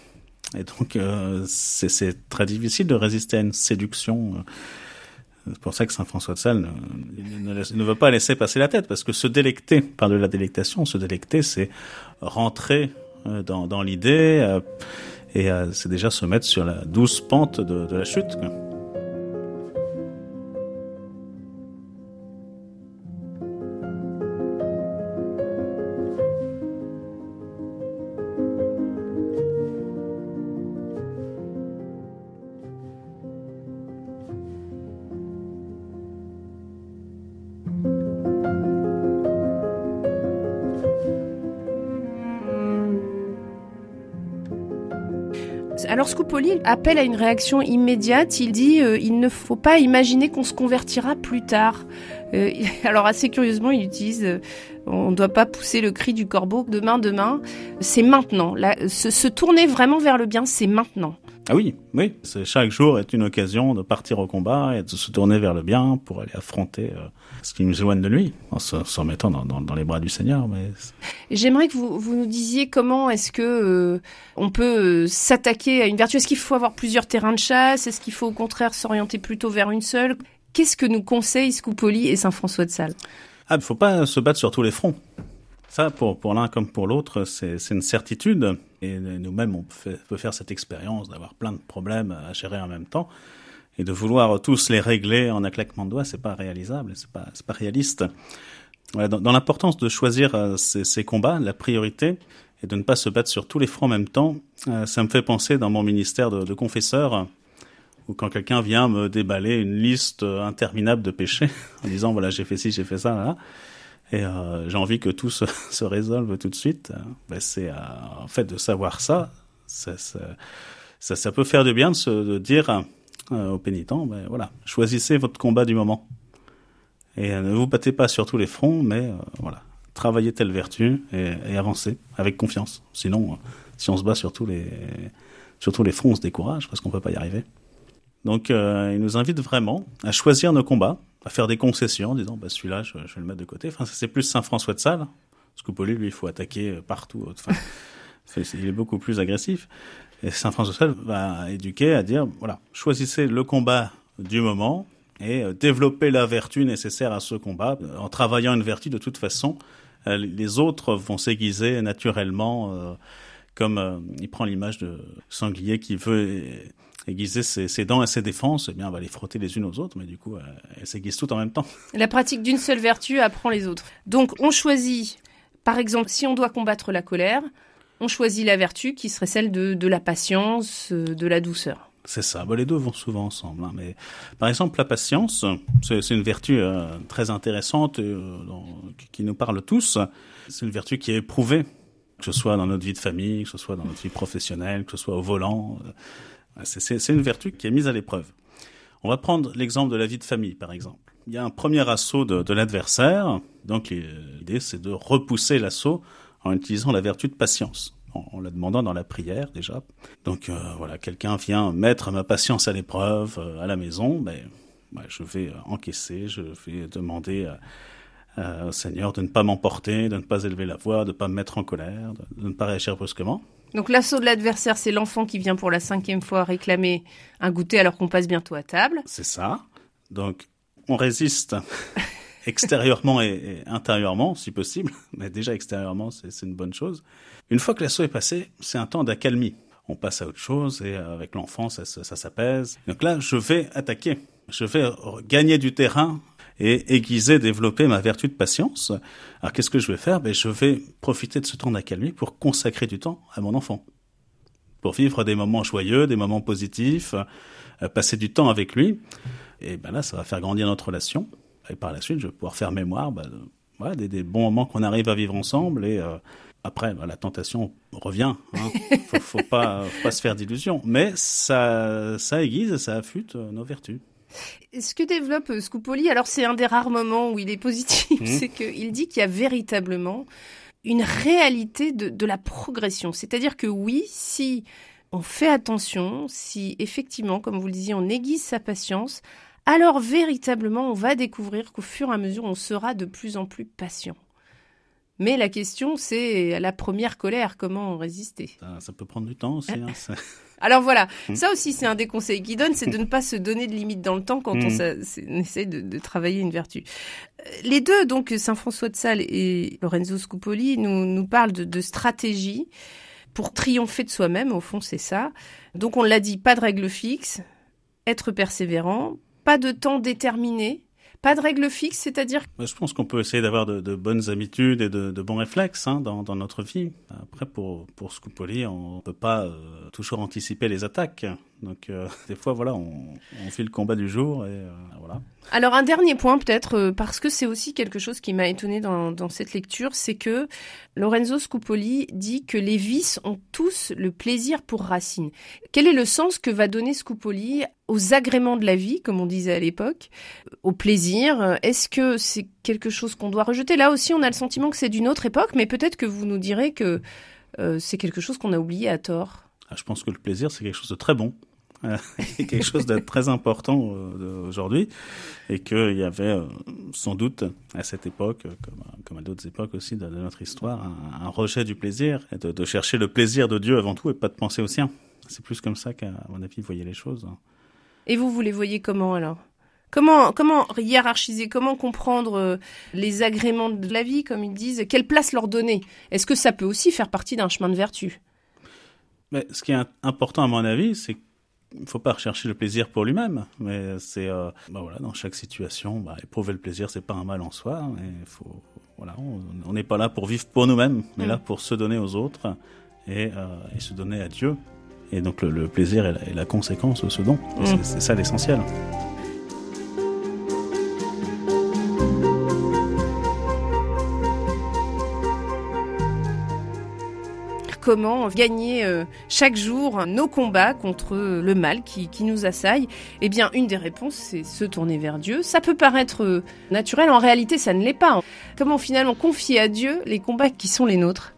Et donc, euh, c'est très difficile de résister à une séduction. C'est pour ça que Saint François de Sales ne, veut pas laisser passer la tête, parce que se délecter par de la délectation, se délecter, c'est rentrer dans, l'idée, et c'est déjà se mettre sur la douce pente de, la chute.
Alors Scoupoli appelle à une réaction immédiate. Il dit euh, il ne faut pas imaginer qu'on se convertira plus tard. Euh, alors assez curieusement, il utilise euh, on ne doit pas pousser le cri du corbeau demain, demain. C'est maintenant. se, tourner vraiment vers le bien, c'est maintenant.
Ah oui, oui. Chaque jour est une occasion de partir au combat et de se tourner vers le bien pour aller affronter euh, ce qui nous éloigne de lui, en se, mettant dans, les bras du Seigneur. Mais...
J'aimerais que vous, vous, nous disiez comment est-ce que euh, on peut euh, s'attaquer à une vertu. Est-ce qu'il faut avoir plusieurs terrains de chasse? Est-ce qu'il faut au contraire s'orienter plutôt vers une seule? Qu'est-ce que nous conseillent Scoupoli et Saint François de Sales?
Ah, il faut pas se battre sur tous les fronts. Ça, pour, pour l'un comme pour l'autre, c'est une certitude. Et nous-mêmes, on peut faire cette expérience d'avoir plein de problèmes à gérer en même temps. Et de vouloir tous les régler en un claquement de doigts, c'est pas réalisable, c'est pas, pas réaliste. Voilà, dans, l'importance de choisir euh, ces, ces, combats, la priorité, et de ne pas se battre sur tous les fronts en même temps, euh, ça me fait penser dans mon ministère de, de confesseur, ou quand quelqu'un vient me déballer une liste interminable de péchés en disant voilà j'ai fait ci, j'ai fait ça, là, et euh, j'ai envie que tout se, se, résolve tout de suite, ben c'est euh, en fait de savoir ça, ça, ça, ça, peut faire du bien de se de dire euh, aux pénitents, ben voilà, choisissez votre combat du moment et ne vous battez pas sur tous les fronts, mais voilà, travaillez telle vertu et, et, avancez avec confiance. Sinon, si on se bat sur tous les sur tous les fronts, on se décourage parce qu'on peut pas y arriver. Donc, euh, il nous invite vraiment à choisir nos combats, à faire des concessions en disant, bah, celui-là, je, vais le mettre de côté. Enfin, c'est plus Saint François de Sales. Parce que lui, il faut attaquer euh, partout. Enfin, il est beaucoup plus agressif. Et Saint François de Sales va éduquer à dire, voilà, choisissez le combat du moment et euh, développez la vertu nécessaire à ce combat. En travaillant une vertu, de toute façon, les autres vont s'aiguiser naturellement comme il prend l'image de sanglier qui veut aiguiser ses, dents et ses défenses, eh bien, on va les frotter les unes aux autres, mais du coup, elles s'aiguisent toutes en même temps.
La pratique d'une seule vertu apprend les autres. Donc, on choisit, par exemple, si on doit combattre la colère, on choisit la vertu qui serait celle de, la patience, de la douceur.
C'est ça. les deux vont souvent ensemble. Hein. Mais par exemple, la patience, c'est une vertu euh, très intéressante euh, qui nous parle tous. C'est une vertu qui est éprouvée, que ce soit dans notre vie de famille, que ce soit dans notre vie professionnelle, que ce soit au volant. Euh, c'est une vertu qui est mise à l'épreuve. On va prendre l'exemple de la vie de famille, par exemple. Il y a un premier assaut de, l'adversaire. Donc l'idée, c'est de repousser l'assaut en utilisant la vertu de patience en, la demandant dans la prière déjà. Donc euh, voilà, quelqu'un vient mettre ma patience à l'épreuve euh, à la maison, ben, ben, je vais encaisser, je vais demander au Seigneur de ne pas m'emporter, de ne pas élever la voix, de ne pas me mettre en colère, de, ne pas réagir brusquement.
Donc l'assaut de l'adversaire, c'est l'enfant qui vient pour la cinquième fois réclamer un goûter alors qu'on passe bientôt à table.
C'est ça. Donc on résiste extérieurement et, intérieurement, si possible. Mais déjà extérieurement, c'est une bonne chose. Une fois que l'assaut est passé, c'est un temps d'accalmie. On passe à autre chose et euh, avec l'enfant, ça, ça s'apaise. Donc là, je vais attaquer. Je vais gagner du terrain et aiguiser, développer ma vertu de patience. Alors qu'est-ce que je vais faire? Ben, Je vais profiter de ce temps d'accalmie pour consacrer du temps à mon enfant. Pour vivre des moments joyeux, des moments positifs, euh, passer du temps avec lui. Et ben là, ça va faire grandir notre relation. Et par la suite, je vais pouvoir faire mémoire ben, des, bons moments qu'on arrive à vivre ensemble et euh, après, bah, la tentation revient. Hein. Faut, faut pas, se faire d'illusions. Mais ça, ça aiguise, ça affûte euh, nos vertus.
Ce que développe euh, Scupoli, alors c'est un des rares moments où il est positif, mmh. c'est qu'il dit qu'il y a véritablement une réalité de, de la progression. C'est-à-dire que oui, si on fait attention, si effectivement, comme vous le disiez, on aiguise sa patience, alors véritablement, on va découvrir qu'au fur et à mesure, on sera de plus en plus patient. Mais la question, c'est la première colère, comment résister?
Ça, peut prendre du temps aussi. Hein,
Alors voilà, mm. ça aussi c'est un des conseils qu'il donne, c'est de ne pas se donner de limites dans le temps quand on, mm. essaie de, travailler une vertu. Euh, les deux, donc Saint François de Sales et Lorenzo Scupoli, nous, nous parlent de, de stratégie pour triompher de soi-même, au fond c'est ça. Donc on l'a dit, pas de règle fixe, être persévérant, pas de temps déterminé, pas de règle fixe, c'est-à-dire
Je pense qu'on peut essayer d'avoir de, bonnes habitudes et de, bons réflexes hein, dans, notre vie. Après, pour, pour Scupoli, on ne peut pas euh, toujours anticiper les attaques. Donc, euh, des fois, voilà, on, on, fait le combat du jour et euh, voilà.
Alors, un dernier point, peut-être, parce que c'est aussi quelque chose qui m'a étonné dans, dans cette lecture, c'est que Lorenzo Scupoli dit que les vices ont tous le plaisir pour racine. Quel est le sens que va donner Scupoli aux agréments de la vie, comme on disait à l'époque, au plaisir Est-ce que c'est quelque chose qu'on doit rejeter? Là aussi, on a le sentiment que c'est d'une autre époque, mais peut-être que vous nous direz que euh, c'est quelque chose qu'on a oublié à tort.
Ah, je pense que le plaisir, c'est quelque chose de très bon. quelque chose de très important euh, aujourd'hui et qu'il y avait euh, sans doute à cette époque, comme, à d'autres époques aussi de, notre histoire, un, rejet du plaisir de, de, chercher le plaisir de Dieu avant tout et pas de penser au sien. C'est plus comme ça qu'à mon avis, vous voyez les choses.
Et vous, vous les voyez comment alors? Comment, comment hiérarchiser, comment comprendre euh, les agréments de la vie, comme ils disent? Quelle place leur donner? Est-ce que ça peut aussi faire partie d'un chemin de vertu?
Mais Ce qui est important à mon avis, c'est qu'il ne faut pas rechercher le plaisir pour lui-même, mais c'est euh, bah voilà, dans chaque situation, bah, éprouver le plaisir, c'est pas un mal en soi. Et faut, voilà, on n'est pas là pour vivre pour nous-mêmes, on est là mm. pour se donner aux autres et, euh, et se donner à Dieu. Et donc le, plaisir est la, conséquence de ce don. Mm. C'est ça l'essentiel.
comment gagner euh, chaque jour nos combats contre le mal qui, nous assaille? Eh bien, une des réponses, c'est se tourner vers Dieu. Ça peut paraître euh, naturel, en réalité, ça ne l'est pas. Comment finalement confier à Dieu les combats qui sont les nôtres?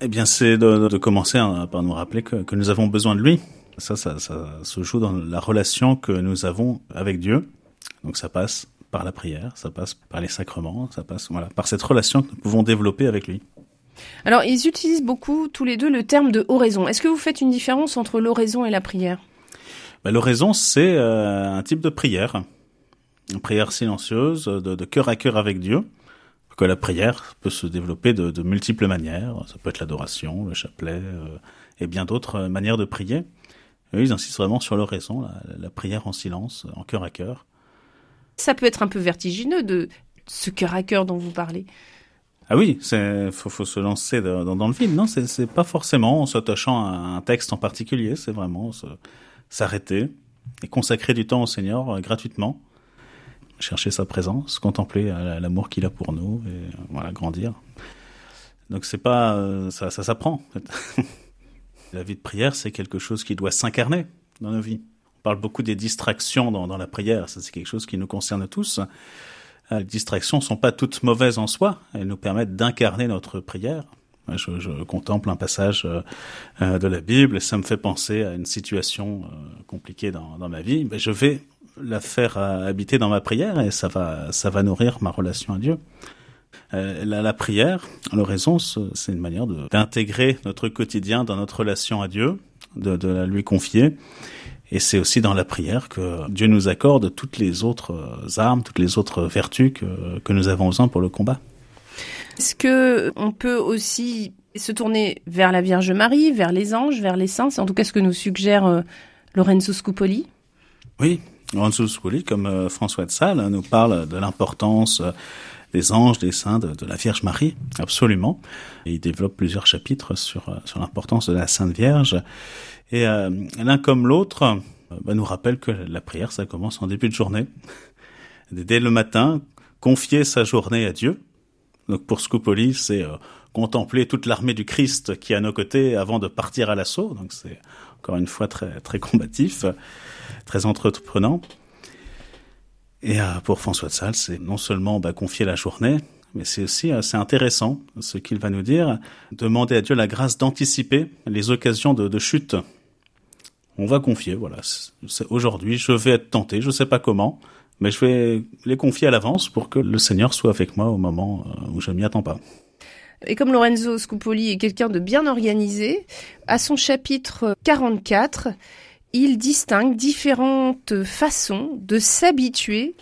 Eh bien, c'est de, commencer par nous rappeler que, nous avons besoin de lui. Ça, ça, se joue dans la relation que nous avons avec Dieu. Donc, ça passe par la prière, ça passe par les sacrements, ça passe voilà, par cette relation que nous pouvons développer avec lui.
Alors, ils utilisent beaucoup, tous les deux, le terme de oraison. Est-ce que vous faites une différence entre l'oraison et la prière?
Ben, L'oraison, c'est euh, un type de prière, une prière silencieuse, de, de cœur à cœur avec Dieu que la prière peut se développer de, de multiples manières. Ça peut être l'adoration, le chapelet euh, et bien d'autres manières de prier. Et ils insistent vraiment sur leur raison, la, la prière en silence, en cœur à cœur.
Ça peut être un peu vertigineux de ce cœur à cœur dont vous parlez.
Ah oui, c'est faut, faut se lancer dans, dans le vide. Non, c'est c'est pas forcément en s'attachant à un texte en particulier. C'est vraiment s'arrêter et consacrer du temps au Seigneur euh, gratuitement, chercher sa présence, contempler euh, l'amour qu'il a pour nous et euh, voilà grandir. Donc c'est pas euh, ça, ça s'apprend. La vie de prière, c'est quelque chose qui doit s'incarner dans nos vies. On parle beaucoup des distractions dans, la prière. Ça, c'est quelque chose qui nous concerne tous. Les distractions sont pas toutes mauvaises en soi. Elles nous permettent d'incarner notre prière. Je, contemple un passage de la Bible et ça me fait penser à une situation compliquée dans, dans, ma vie. Mais je vais la faire euh, habiter dans ma prière et ça va, ça va nourrir ma relation à Dieu. La, la, prière, l'oraison, c'est une manière d'intégrer notre quotidien dans notre relation à Dieu, de, de la lui confier. Et c'est aussi dans la prière que Dieu nous accorde toutes les autres armes, toutes les autres vertus que, que nous avons besoin pour le combat.
Est-ce que on peut aussi se tourner vers la Vierge Marie, vers les anges, vers les saints? C'est en tout cas ce que nous suggère euh, Lorenzo Scupoli.
Oui, Lorenzo Scupoli, comme euh, François de Sales, nous parle de l'importance euh, des anges, des saints, de, la Vierge Marie, absolument. Il développe plusieurs chapitres sur, sur l'importance de la Sainte Vierge. Et euh, l'un comme l'autre bah, nous rappelle que la prière, ça commence en début de journée. Dès le matin, confier sa journée à Dieu, donc pour Scupoli, c'est euh, contempler toute l'armée du Christ qui est à nos côtés avant de partir à l'assaut. Donc c'est encore une fois très très combatif, très entreprenant. Et euh, pour François de Sales, c'est non seulement bah, confier la journée, mais c'est aussi assez intéressant ce qu'il va nous dire, demander à Dieu la grâce d'anticiper les occasions de, chute. On va confier, voilà, aujourd'hui je vais être tenté, je sais pas comment, mais je vais les confier à l'avance pour que le Seigneur soit avec moi au moment euh, où je m'y attends pas.
Et comme Lorenzo Scupoli est quelqu'un de bien organisé, à son chapitre 44, il distingue différentes façons de s'habituer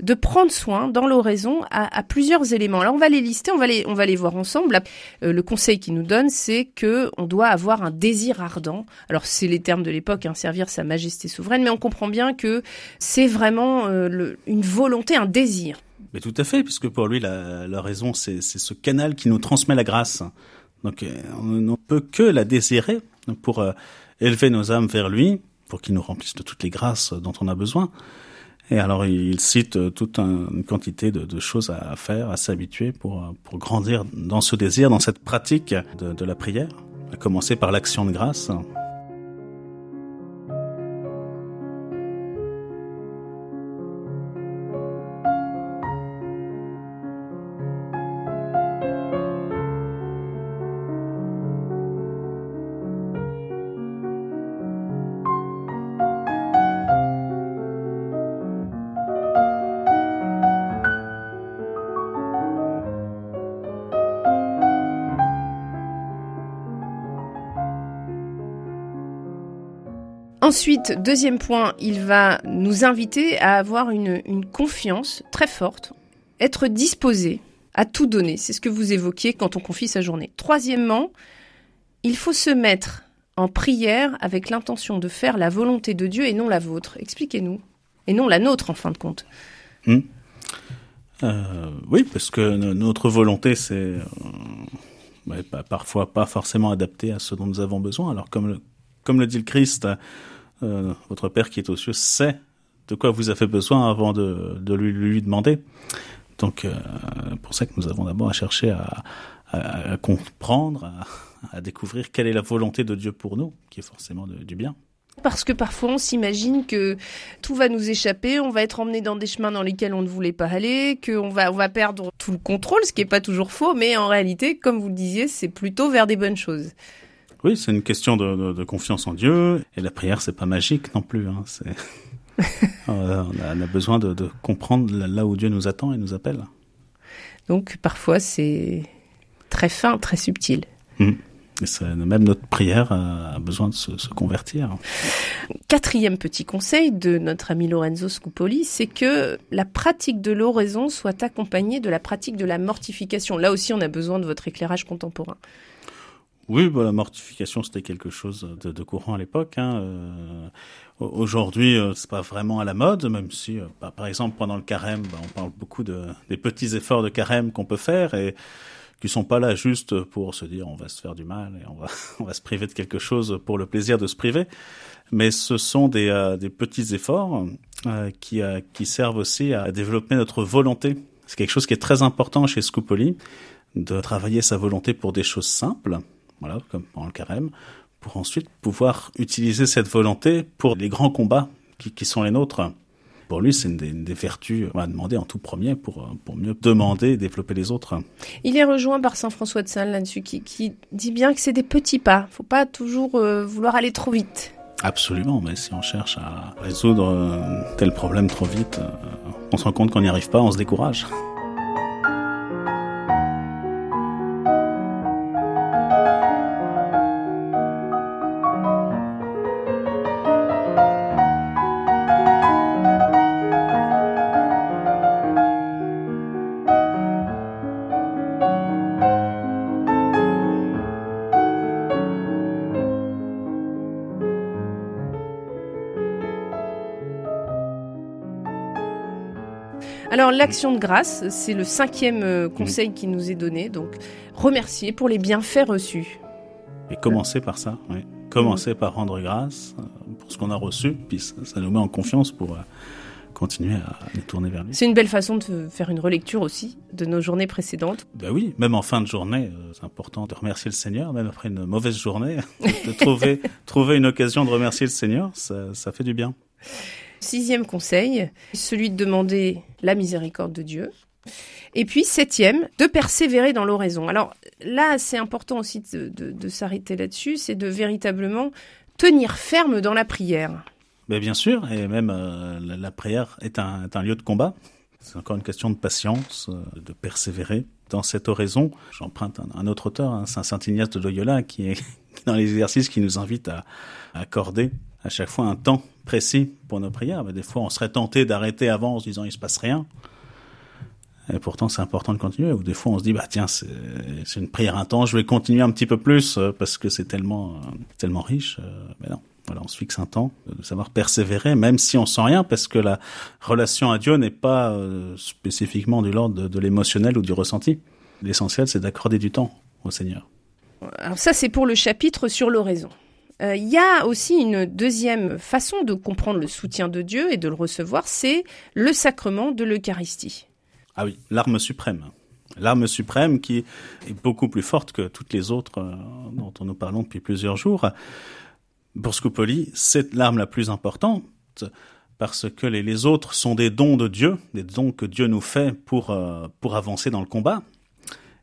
de prendre soin dans l'oraison à, plusieurs éléments. Alors on va les lister, on va les, on va les voir ensemble. Euh, le conseil qu'il nous donne, c'est que on doit avoir un désir ardent. Alors c'est les termes de l'époque, hein, servir Sa Majesté souveraine, mais on comprend bien que c'est vraiment euh, une volonté, un désir.
Mais tout à fait, puisque pour lui la, raison, c'est ce canal qui nous transmet la grâce. Donc euh, on ne peut que la désirer pour élever nos âmes vers lui, pour qu'il nous remplisse de toutes les grâces dont on a besoin. Et alors il cite euh, toute une quantité de, choses à faire, à s'habituer pour, euh, pour grandir dans ce désir, dans cette pratique de, de la prière, à commencer par l'action de grâce.
Ensuite, deuxième point, il va nous inviter à avoir une, confiance très forte, être disposé à tout donner. C'est ce que vous évoquiez quand on confie sa journée. Troisièmement, il faut se mettre en prière avec l'intention de faire la volonté de Dieu et non la vôtre. Expliquez-nous. Et non la nôtre, en fin de compte.
Mmh. Euh, oui, parce que notre volonté, c'est euh, ouais, parfois pas forcément adapté à ce dont nous avons besoin. Alors, comme le, comme le dit le Christ, euh, votre Père qui est aux cieux sait de quoi vous avez besoin avant de, lui, demander. Donc, euh, pour ça que nous avons d'abord à chercher à, comprendre, à, découvrir quelle est la volonté de Dieu pour nous, qui est forcément du bien.
Parce que parfois on s'imagine que tout va nous échapper, on va être emmené dans des chemins dans lesquels on ne voulait pas aller, qu'on on va perdre tout le contrôle, ce qui n'est pas toujours faux, mais en réalité, comme vous le disiez, c'est plutôt vers des bonnes choses.
Oui, c'est une question de, de, de, confiance en Dieu. Et la prière, c'est pas magique non plus. Hein. C'est... Euh, on, a, on, a, besoin de, de, comprendre là où Dieu nous attend et nous appelle.
Donc parfois, c'est très fin, très subtil.
Mmh. même notre prière a besoin de se, convertir.
Quatrième petit conseil de notre ami Lorenzo Scupoli, c'est que la pratique de l'oraison soit accompagnée de la pratique de la mortification. Là aussi, on a besoin de votre éclairage contemporain.
Oui, bah, la mortification, c'était quelque chose de, courant à l'époque. Hein. Euh, aujourd'hui, euh, c'est pas vraiment à la mode, même si, euh, bah, par exemple, pendant le carême, bah, on parle beaucoup de, des petits efforts de carême qu'on peut faire et qui sont pas là juste pour se dire on va se faire du mal et on va on va se priver de quelque chose pour le plaisir de se priver, mais ce sont des, euh, des petits efforts euh, qui qui servent aussi à développer notre volonté. C'est quelque chose qui est très important chez Scupoli de travailler sa volonté pour des choses simples, voilà comme pendant le carême, pour ensuite pouvoir utiliser cette volonté pour les grands combats qui, qui sont les nôtres. Pour lui, c'est une, des vertus à demander en tout premier pour, euh, pour mieux demander et développer les autres.
Il est rejoint par Saint François de Sales là-dessus, qui, qui dit bien que c'est des petits pas. Faut pas toujours euh, vouloir aller trop vite.
Absolument, mais si on cherche à résoudre euh, tel problème trop vite, on se rend compte qu'on n'y arrive pas, on se décourage.
Alors l'action de grâce, c'est le cinquième euh, conseil qui nous est donné. Donc remercier pour les bienfaits reçus.
Et commencer par ça, oui. Commencer par rendre grâce euh, pour ce qu'on a reçu, puis ça, nous met en confiance pour euh, continuer à nous tourner vers lui.
C'est une belle façon de faire une relecture aussi de nos journées précédentes.
Ben oui, même en fin de journée, c'est important de remercier le Seigneur, même après une mauvaise journée, de trouver, trouver une occasion de remercier le Seigneur, ça, ça fait du bien.
Sixième conseil, celui de demander la miséricorde de Dieu. Et puis, septième, de persévérer dans l'oraison. Alors là, c'est important aussi de, s'arrêter là-dessus, c'est de véritablement tenir ferme dans la prière.
Mais bien sûr, et même euh, la, prière est un, lieu de combat. C'est encore une question de patience, euh, de persévérer dans cette oraison. J'emprunte un, autre auteur, hein, Saint Ignace de Loyola, qui est dans les exercices qui nous invite à accorder à chaque fois un temps précis pour nos prières. Mais des fois, on serait tenté d'arrêter avant en se disant il se passe rien. Et pourtant, c'est important de continuer. Ou des fois, on se dit bah tiens, c'est une prière intense, je vais continuer un petit peu plus euh, parce que c'est tellement euh, tellement riche. Euh, mais non. Voilà, on se fixe un temps, de savoir persévérer, même si on sent rien, parce que la relation à Dieu n'est pas spécifiquement du l'ordre de, de l'émotionnel ou du ressenti. L'essentiel, c'est d'accorder du temps au Seigneur.
Alors ça, c'est pour le chapitre sur l'oraison. Euh, il y a aussi une deuxième façon de comprendre le soutien de Dieu et de le recevoir, c'est le sacrement de l'Eucharistie.
Ah oui, l'arme suprême. L'arme suprême qui est beaucoup plus forte que toutes les autres euh, dont nous parlons depuis plusieurs jours. Pour Scupoli, c'est l'arme la plus importante parce que les, autres sont des dons de Dieu, des dons que Dieu nous fait pour, euh, pour avancer dans le combat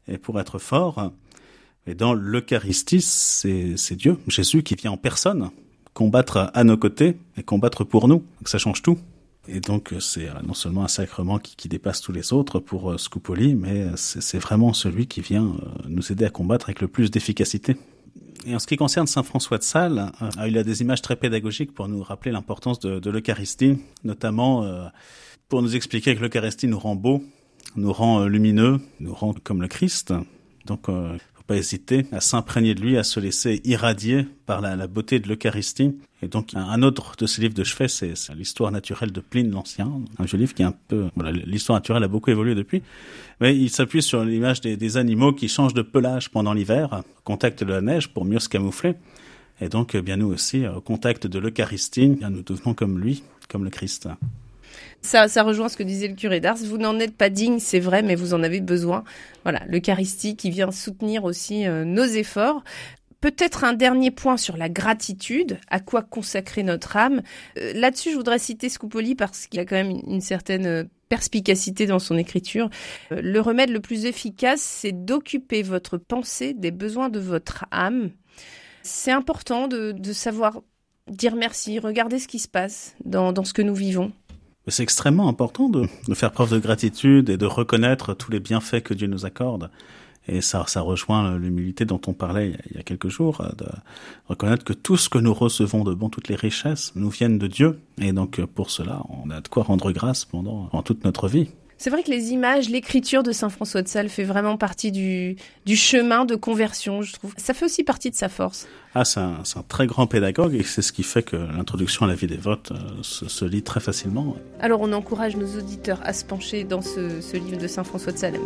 et pour être fort. Et dans l'Eucharistie, c'est Dieu, Jésus, qui vient en personne combattre à nos côtés et combattre pour nous. ça change tout. Et donc c'est euh, non seulement un sacrement qui, dépasse tous les autres pour euh, Scupoli, mais c'est vraiment celui qui vient euh, nous aider à combattre avec le plus d'efficacité. Et en ce qui concerne Saint François de Sales, il a des images très pédagogiques pour nous rappeler l'importance de, de l'Eucharistie, notamment pour nous expliquer que l'Eucharistie nous rend beau, nous rend lumineux, nous rend comme le Christ. Donc pas hésiter à s'imprégner de lui, à se laisser irradier par la, beauté de l'Eucharistie. Et donc, un autre de ces livres de chevet, c'est l'histoire naturelle de Pline l'Ancien, un joli livre qui est un peu... L'histoire naturelle a beaucoup évolué depuis, mais il s'appuie sur l'image des, animaux qui changent de pelage pendant l'hiver, contact de la neige pour mieux se camoufler. Et donc, bien nous aussi, au contact de l'Eucharistie, nous devenons comme lui, comme le Christ.
Ça, ça rejoint ce que disait le curé d'Ars. Vous n'en êtes pas digne, c'est vrai, mais vous en avez besoin. Voilà, l'Eucharistie qui vient soutenir aussi euh, nos efforts. Peut-être un dernier point sur la gratitude, à quoi consacrer notre âme? Euh, là-dessus, je voudrais citer Scupoli parce qu'il a quand même une, certaine euh, perspicacité dans son écriture. le remède le plus efficace, c'est d'occuper votre pensée des besoins de votre âme. C'est important de, savoir dire merci, regarder ce qui se passe dans ce que nous vivons.
C'est extrêmement important de, faire preuve de gratitude et de reconnaître tous les bienfaits que Dieu nous accorde. Et ça, ça rejoint l'humilité dont on parlait il y a quelques jours, euh, de reconnaître que tout ce que nous recevons de bon, toutes les richesses, nous viennent de Dieu. Et donc pour cela, on a de quoi rendre grâce pendant, pendant toute notre vie.
C'est vrai que les images, l'écriture de Saint François de Sales fait vraiment partie du, du chemin de conversion, je trouve. Ça fait aussi partie de sa force.
Ah, c'est un, un, très grand pédagogue et c'est ce qui fait que l'introduction à la vie des votes euh, se, se, lit très facilement.
Alors on encourage nos auditeurs à se pencher dans ce, ce livre de Saint François de Salem.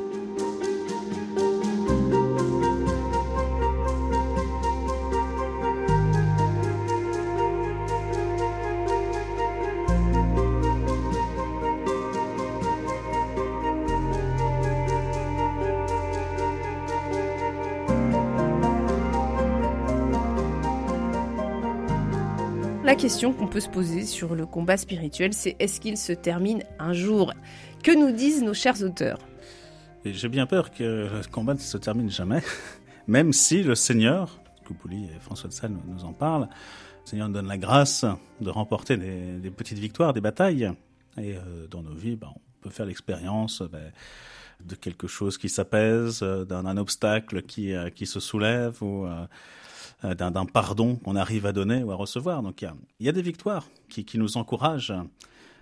Question qu'on peut se poser sur le combat spirituel, c'est est-ce qu'il se termine un jour? Que nous disent nos chers auteurs?
J'ai bien peur que le combat ne se termine jamais, même si le Seigneur, Coupouli et François de Sales nous en parlent, le Seigneur nous donne la grâce de remporter des, petites victoires, des batailles. Et euh, dans nos vies, ben, on peut faire l'expérience ben, de quelque chose qui s'apaise, d'un obstacle qui, euh, se soulève ou euh, d'un pardon qu'on arrive à donner ou à recevoir. Donc il y y a des victoires qui, qui, nous encouragent,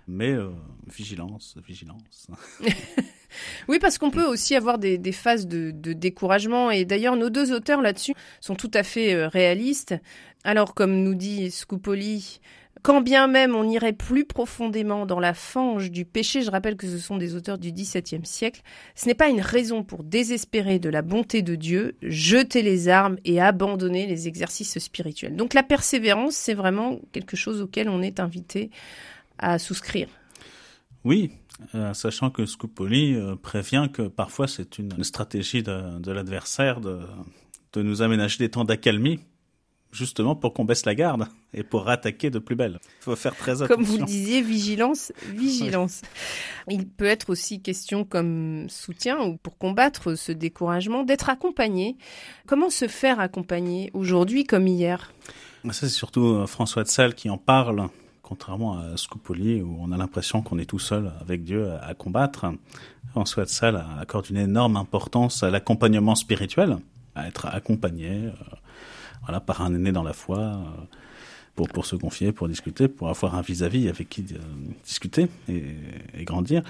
mais euh, vigilance, vigilance.
oui, parce qu'on peut aussi avoir des, des phases de, de, découragement. Et d'ailleurs, nos deux auteurs là-dessus sont tout à fait euh, réalistes. Alors, comme nous dit Scoupoli, quand bien même on irait plus profondément dans la fange du péché, je rappelle que ce sont des auteurs du XVIIe siècle, ce n'est pas une raison pour désespérer de la bonté de Dieu, jeter les armes et abandonner les exercices spirituels. Donc la persévérance, c'est vraiment quelque chose auquel on est invité à souscrire.
Oui, euh, sachant que Scupoli euh, prévient que parfois c'est une stratégie de, l'adversaire de, de nous aménager des temps d'accalmie justement pour qu'on baisse la garde et pour rattaquer de plus belle. Il faut faire très attention.
Comme vous le disiez, vigilance, vigilance. Il peut être aussi question comme soutien ou pour combattre ce découragement d'être accompagné. Comment se faire accompagner aujourd'hui comme hier?
C'est surtout François de Sales qui en parle, contrairement à Scupoli où on a l'impression qu'on est tout seul avec Dieu à combattre. François de Sales accorde une énorme importance à l'accompagnement spirituel, à être accompagné voilà, par un aîné dans la foi, euh, pour, pour se confier, pour discuter, pour avoir un vis-à-vis avec qui euh, discuter et, et, grandir.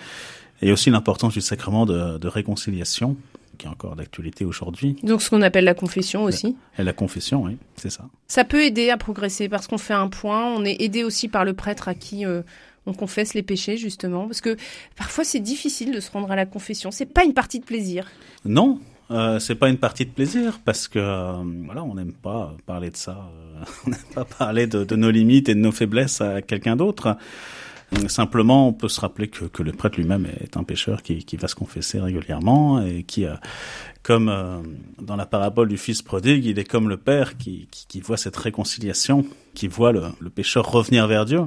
Et aussi l'importance du sacrement de, de, réconciliation, qui est encore d'actualité aujourd'hui.
Donc ce qu'on appelle la confession aussi
Et la confession, oui, c'est ça.
Ça peut aider à progresser parce qu'on fait un point, on est aidé aussi par le prêtre à qui... Euh, on confesse les péchés justement parce que parfois c'est difficile de se rendre à la confession. C'est pas une partie de plaisir.
Non, euh, c'est pas une partie de plaisir parce que euh, voilà, on n'aime pas parler de ça, euh, on n'aime pas parler de, nos limites et de nos faiblesses à quelqu'un d'autre. Simplement, on peut se rappeler que, le prêtre lui-même est un pécheur qui, va se confesser régulièrement et qui, comme dans la parabole du fils prodigue, il est comme le père qui, voit cette réconciliation, qui voit le, le pécheur revenir vers Dieu.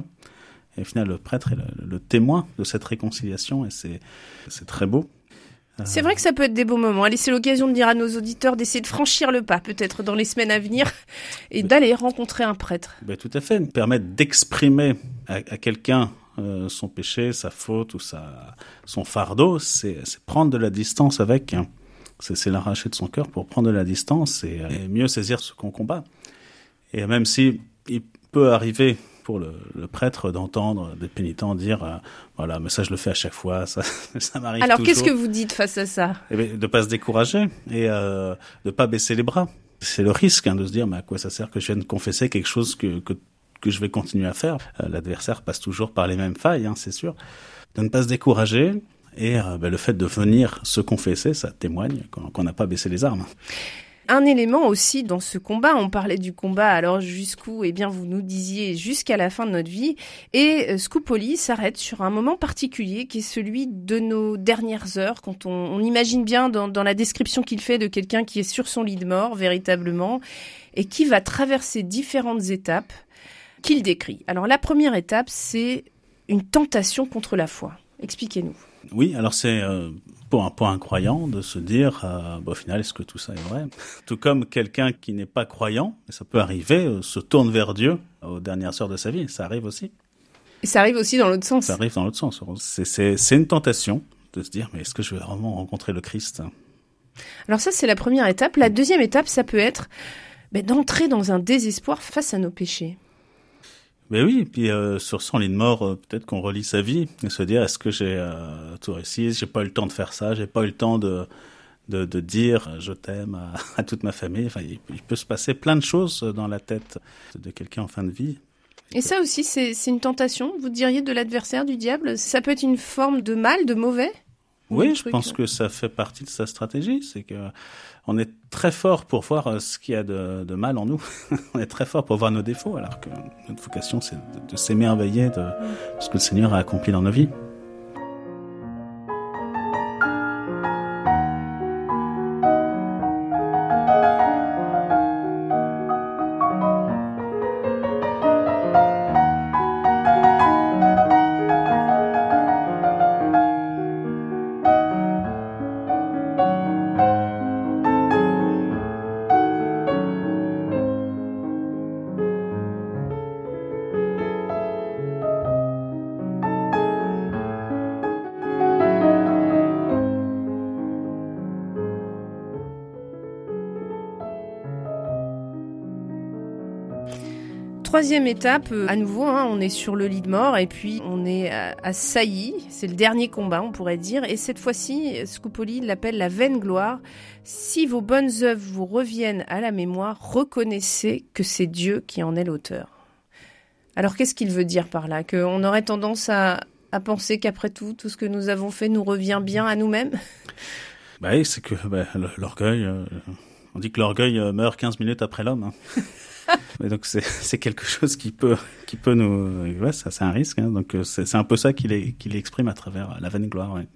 Et au final, le prêtre est le témoin de cette réconciliation et c'est très beau.
C'est vrai que ça peut être des beaux moments. Allez, c'est l'occasion de dire à nos auditeurs d'essayer de franchir le pas, peut-être dans les semaines à venir, et d'aller rencontrer un prêtre.
Ben, tout à fait, permettre d'exprimer à, à quelqu'un euh, son péché, sa faute ou sa, son fardeau, c'est prendre de la distance avec. Hein. C'est l'arracher de son cœur pour prendre de la distance et, et mieux saisir ce qu'on combat. Et même si il peut arriver pour le, le prêtre d'entendre des pénitents dire euh, voilà mais ça je le fais à chaque fois ça, ça m'arrive
alors qu'est-ce que vous dites face à ça?
Eh bien, de pas se décourager et euh, de pas baisser les bras. C'est le risque hein, de se dire mais à quoi ça sert que je vienne confesser quelque chose que, que, que je vais continuer à faire? Euh, l'adversaire passe toujours par les mêmes failles hein, c'est sûr. De ne pas se décourager et euh, ben, le fait de venir se confesser ça témoigne qu'on n'a pas baissé les armes
un élément aussi dans ce combat, on parlait du combat, alors jusqu'où Eh bien, vous nous disiez jusqu'à la fin de notre vie. Et euh, Scoopoli s'arrête sur un moment particulier qui est celui de nos dernières heures, quand on, imagine bien dans, dans la description qu'il fait de quelqu'un qui est sur son lit de mort, véritablement, et qui va traverser différentes étapes qu'il décrit. Alors la première étape, c'est une tentation contre la foi. Expliquez-nous.
Oui, alors c'est euh, pour un, pour un croyant de se dire, euh, bah, au final, est-ce que tout ça est vrai? Tout comme quelqu'un qui n'est pas croyant, et ça peut arriver, euh, se tourne vers Dieu aux dernières heures de sa vie, ça arrive aussi.
Et ça arrive aussi dans l'autre sens.
Ça arrive dans l'autre sens. C'est une tentation de se dire, mais est-ce que je vais vraiment rencontrer le Christ?
Alors ça, c'est la première étape. La deuxième étape, ça peut être ben, d'entrer dans un désespoir face à nos péchés.
Mais oui, puis euh, sur son lit de mort, euh, peut-être qu'on relit sa vie et se dire est-ce que j'ai euh, tout réussi? J'ai pas eu le temps de faire ça, j'ai pas eu le temps de de, dire je t'aime à, toute ma famille. Enfin, il, peut se passer plein de choses dans la tête de quelqu'un en fin de vie.
Et ça aussi, c'est une tentation, vous diriez, de l'adversaire, du diable? Ça peut être une forme de mal, de mauvais?
Oui, je pense que ça fait partie de sa stratégie. C'est que on est très fort pour voir euh, ce qu'il y a de, de, mal en nous. on est très fort pour voir nos défauts, alors que notre vocation, c'est de, de s'émerveiller de ce que le Seigneur a accompli dans nos vies.
Troisième étape, euh, à nouveau, hein, on est sur le lit de mort et puis on est à, à Sailly. C'est le dernier combat, on pourrait dire. Et cette fois-ci, Scupoli l'appelle la vaine gloire. Si vos bonnes œuvres vous reviennent à la mémoire, reconnaissez que c'est Dieu qui en est l'auteur. Alors qu'est-ce qu'il veut dire par là? Qu'on aurait tendance à, à penser qu'après tout, tout ce que nous avons fait nous revient bien à nous-mêmes?
Bah oui, c'est que bah, l'orgueil, euh, on dit que l'orgueil euh, meurt 15 minutes après l'homme. Hein. Donc c'est quelque chose qui peut qui peut nous ça c'est un risque hein. donc c'est un peu ça qu'il exprime à travers la vaine gloire ouais.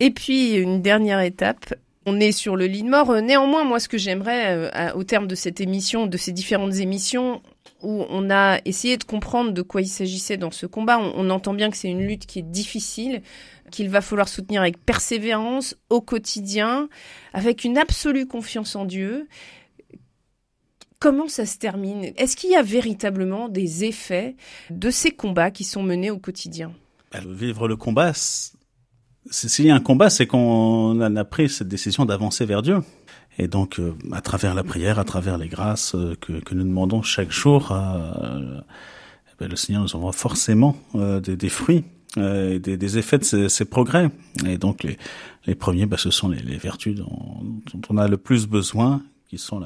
Et puis une dernière étape on est sur le lit de mort. Néanmoins, moi, ce que j'aimerais, euh, au terme de cette émission, de ces différentes émissions, où on a essayé de comprendre de quoi il s'agissait dans ce combat, on entend bien que c'est une lutte qui est difficile, qu'il va falloir soutenir avec persévérance au quotidien, avec une absolue confiance en Dieu. Comment ça se termine? Est-ce qu'il y a véritablement des effets de ces combats qui sont menés au quotidien?
Vivre le combat, s'il y a un combat, c'est qu'on a pris cette décision d'avancer vers Dieu. Et donc, euh, à travers la prière, à travers les grâces euh, que, nous demandons chaque jour, euh, ben, le Seigneur nous envoie forcément des, fruits, euh, des, effets de ces, progrès. Et donc, les, premiers, ben, ce sont les, vertus dont, dont, on a le plus besoin, qui sont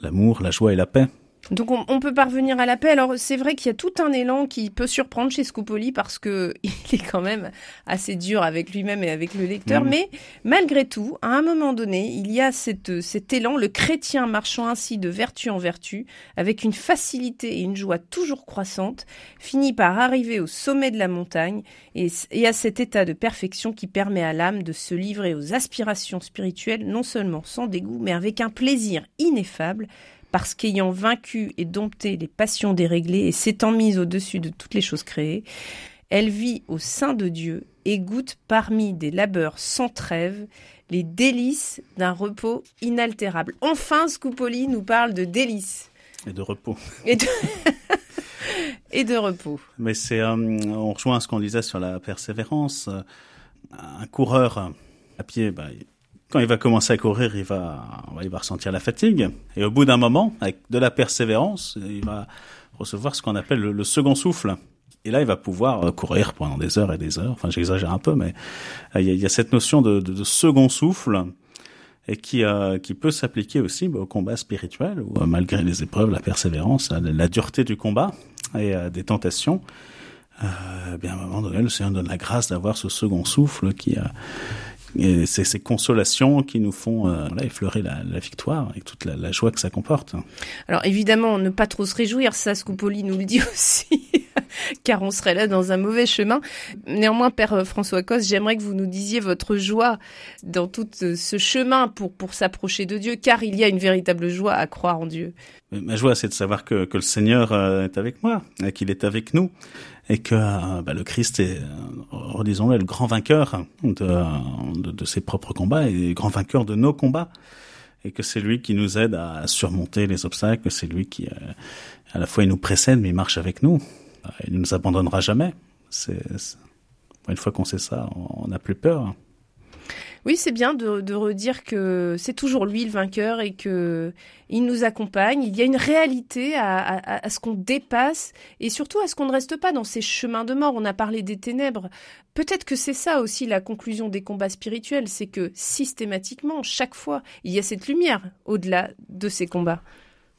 l'amour, la, joie et la paix.
Donc on, on, peut parvenir à la paix. Alors c'est vrai qu'il y a tout un élan qui peut surprendre chez Scopoli parce que il est quand même assez dur avec lui-même et avec le lecteur. Mmh. Mais malgré tout, à un moment donné, il y a cette, cet élan, le chrétien marchant ainsi de vertu en vertu, avec une facilité et une joie toujours croissante, finit par arriver au sommet de la montagne et, et à cet état de perfection qui permet à l'âme de se livrer aux aspirations spirituelles, non seulement sans dégoût, mais avec un plaisir ineffable parce qu'ayant vaincu et dompté les passions déréglées et s'étant mise au-dessus de toutes les choses créées, elle vit au sein de Dieu et goûte parmi des labeurs sans trêve les délices d'un repos inaltérable. Enfin, Scupoli nous parle de délices.
Et de repos.
Et de, et de repos.
Mais c'est, euh, on rejoint ce qu'on disait sur la persévérance. Un coureur à pied, bah, quand il va commencer à courir, il va, il va ressentir la fatigue. Et au bout d'un moment, avec de la persévérance, il va recevoir ce qu'on appelle le, second souffle. Et là, il va pouvoir euh, courir pendant des heures et des heures. Enfin, j'exagère un peu, mais euh, il y, a, cette notion de, second souffle et qui, euh, qui peut s'appliquer aussi bah, au combat spirituel, où malgré les épreuves, la persévérance, la, dureté du combat et des tentations, euh, bien à un moment donné, le Seigneur donne la grâce d'avoir ce second souffle qui, et c'est ces consolations qui nous font euh, voilà, effleurer la, la, victoire et toute la, la, joie que ça comporte.
Alors évidemment, ne pas trop se réjouir, ça Scupoli nous le dit aussi, car on serait là dans un mauvais chemin. Néanmoins, Père François Cosse, j'aimerais que vous nous disiez votre joie dans tout ce chemin pour, pour s'approcher de Dieu, car il y a une véritable joie à croire en Dieu.
Ma joie, c'est de savoir que, que le Seigneur euh, est avec moi, qu'il est avec nous, et que euh, bah, le Christ est, redisons-le, le grand vainqueur de, de, de, ses propres combats et grand vainqueur de nos combats, et que c'est lui qui nous aide à surmonter les obstacles, c'est lui qui, euh, à la fois, il nous précède, mais il marche avec nous. Il ne nous abandonnera jamais. C'est, une fois qu'on sait ça, on n'a plus peur.
Oui, c'est bien de, redire que c'est toujours lui le vainqueur et que il nous accompagne. Il y a une réalité à, à, ce qu'on dépasse et surtout à ce qu'on ne reste pas dans ces chemins de mort. On a parlé des ténèbres. Peut-être que c'est ça aussi la conclusion des combats spirituels, c'est que systématiquement, chaque fois, il y a cette lumière au-delà de ces combats.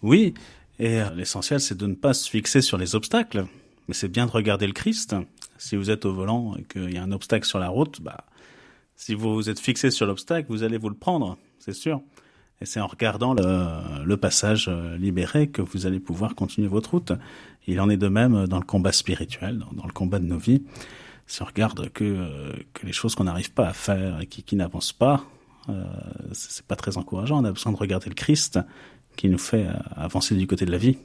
Oui, et l'essentiel, c'est de ne pas se fixer sur les obstacles, mais c'est bien de regarder le Christ. Si vous êtes au volant et qu'il y a un obstacle sur la route, bah, si vous vous êtes fixé sur l'obstacle, vous allez vous le prendre, c'est sûr. Et c'est en regardant le, le, passage euh, libéré que vous allez pouvoir continuer votre route. Il en est de même dans le combat spirituel, dans, dans le combat de nos vies. Si on regarde que, euh, que les choses qu'on n'arrive pas à faire et qui, qui n'avancent pas, euh, c'est pas très encourageant. On a besoin de regarder le Christ qui nous fait avancer du côté de la vie.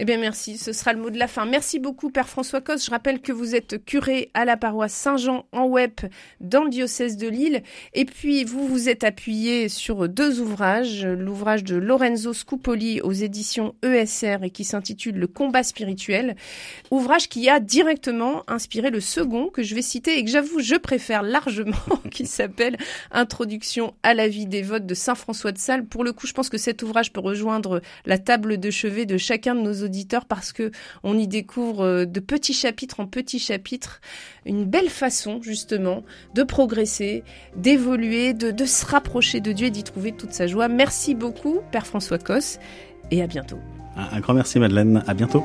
Eh bien, merci. Ce sera le mot de la fin. Merci beaucoup, Père François Cos. Je rappelle que vous êtes curé à la paroisse Saint-Jean en Web dans le diocèse de Lille. Et puis, vous vous êtes appuyé sur deux ouvrages. L'ouvrage de Lorenzo Scupoli aux éditions ESR et qui s'intitule Le combat spirituel. Ouvrage qui a directement inspiré le second que je vais citer et que j'avoue, je préfère largement, qui s'appelle Introduction à la vie des votes de Saint François de Sales. Pour le coup, je pense que cet ouvrage peut rejoindre la table de chevet de chacun de nos auditeurs parce que on y découvre euh, de petits chapitres en petits chapitres une belle façon justement de progresser, d'évoluer, de, se rapprocher de Dieu et d'y trouver toute sa joie. Merci beaucoup, Père François Cos, et à bientôt.
Un grand merci Madeleine, à bientôt.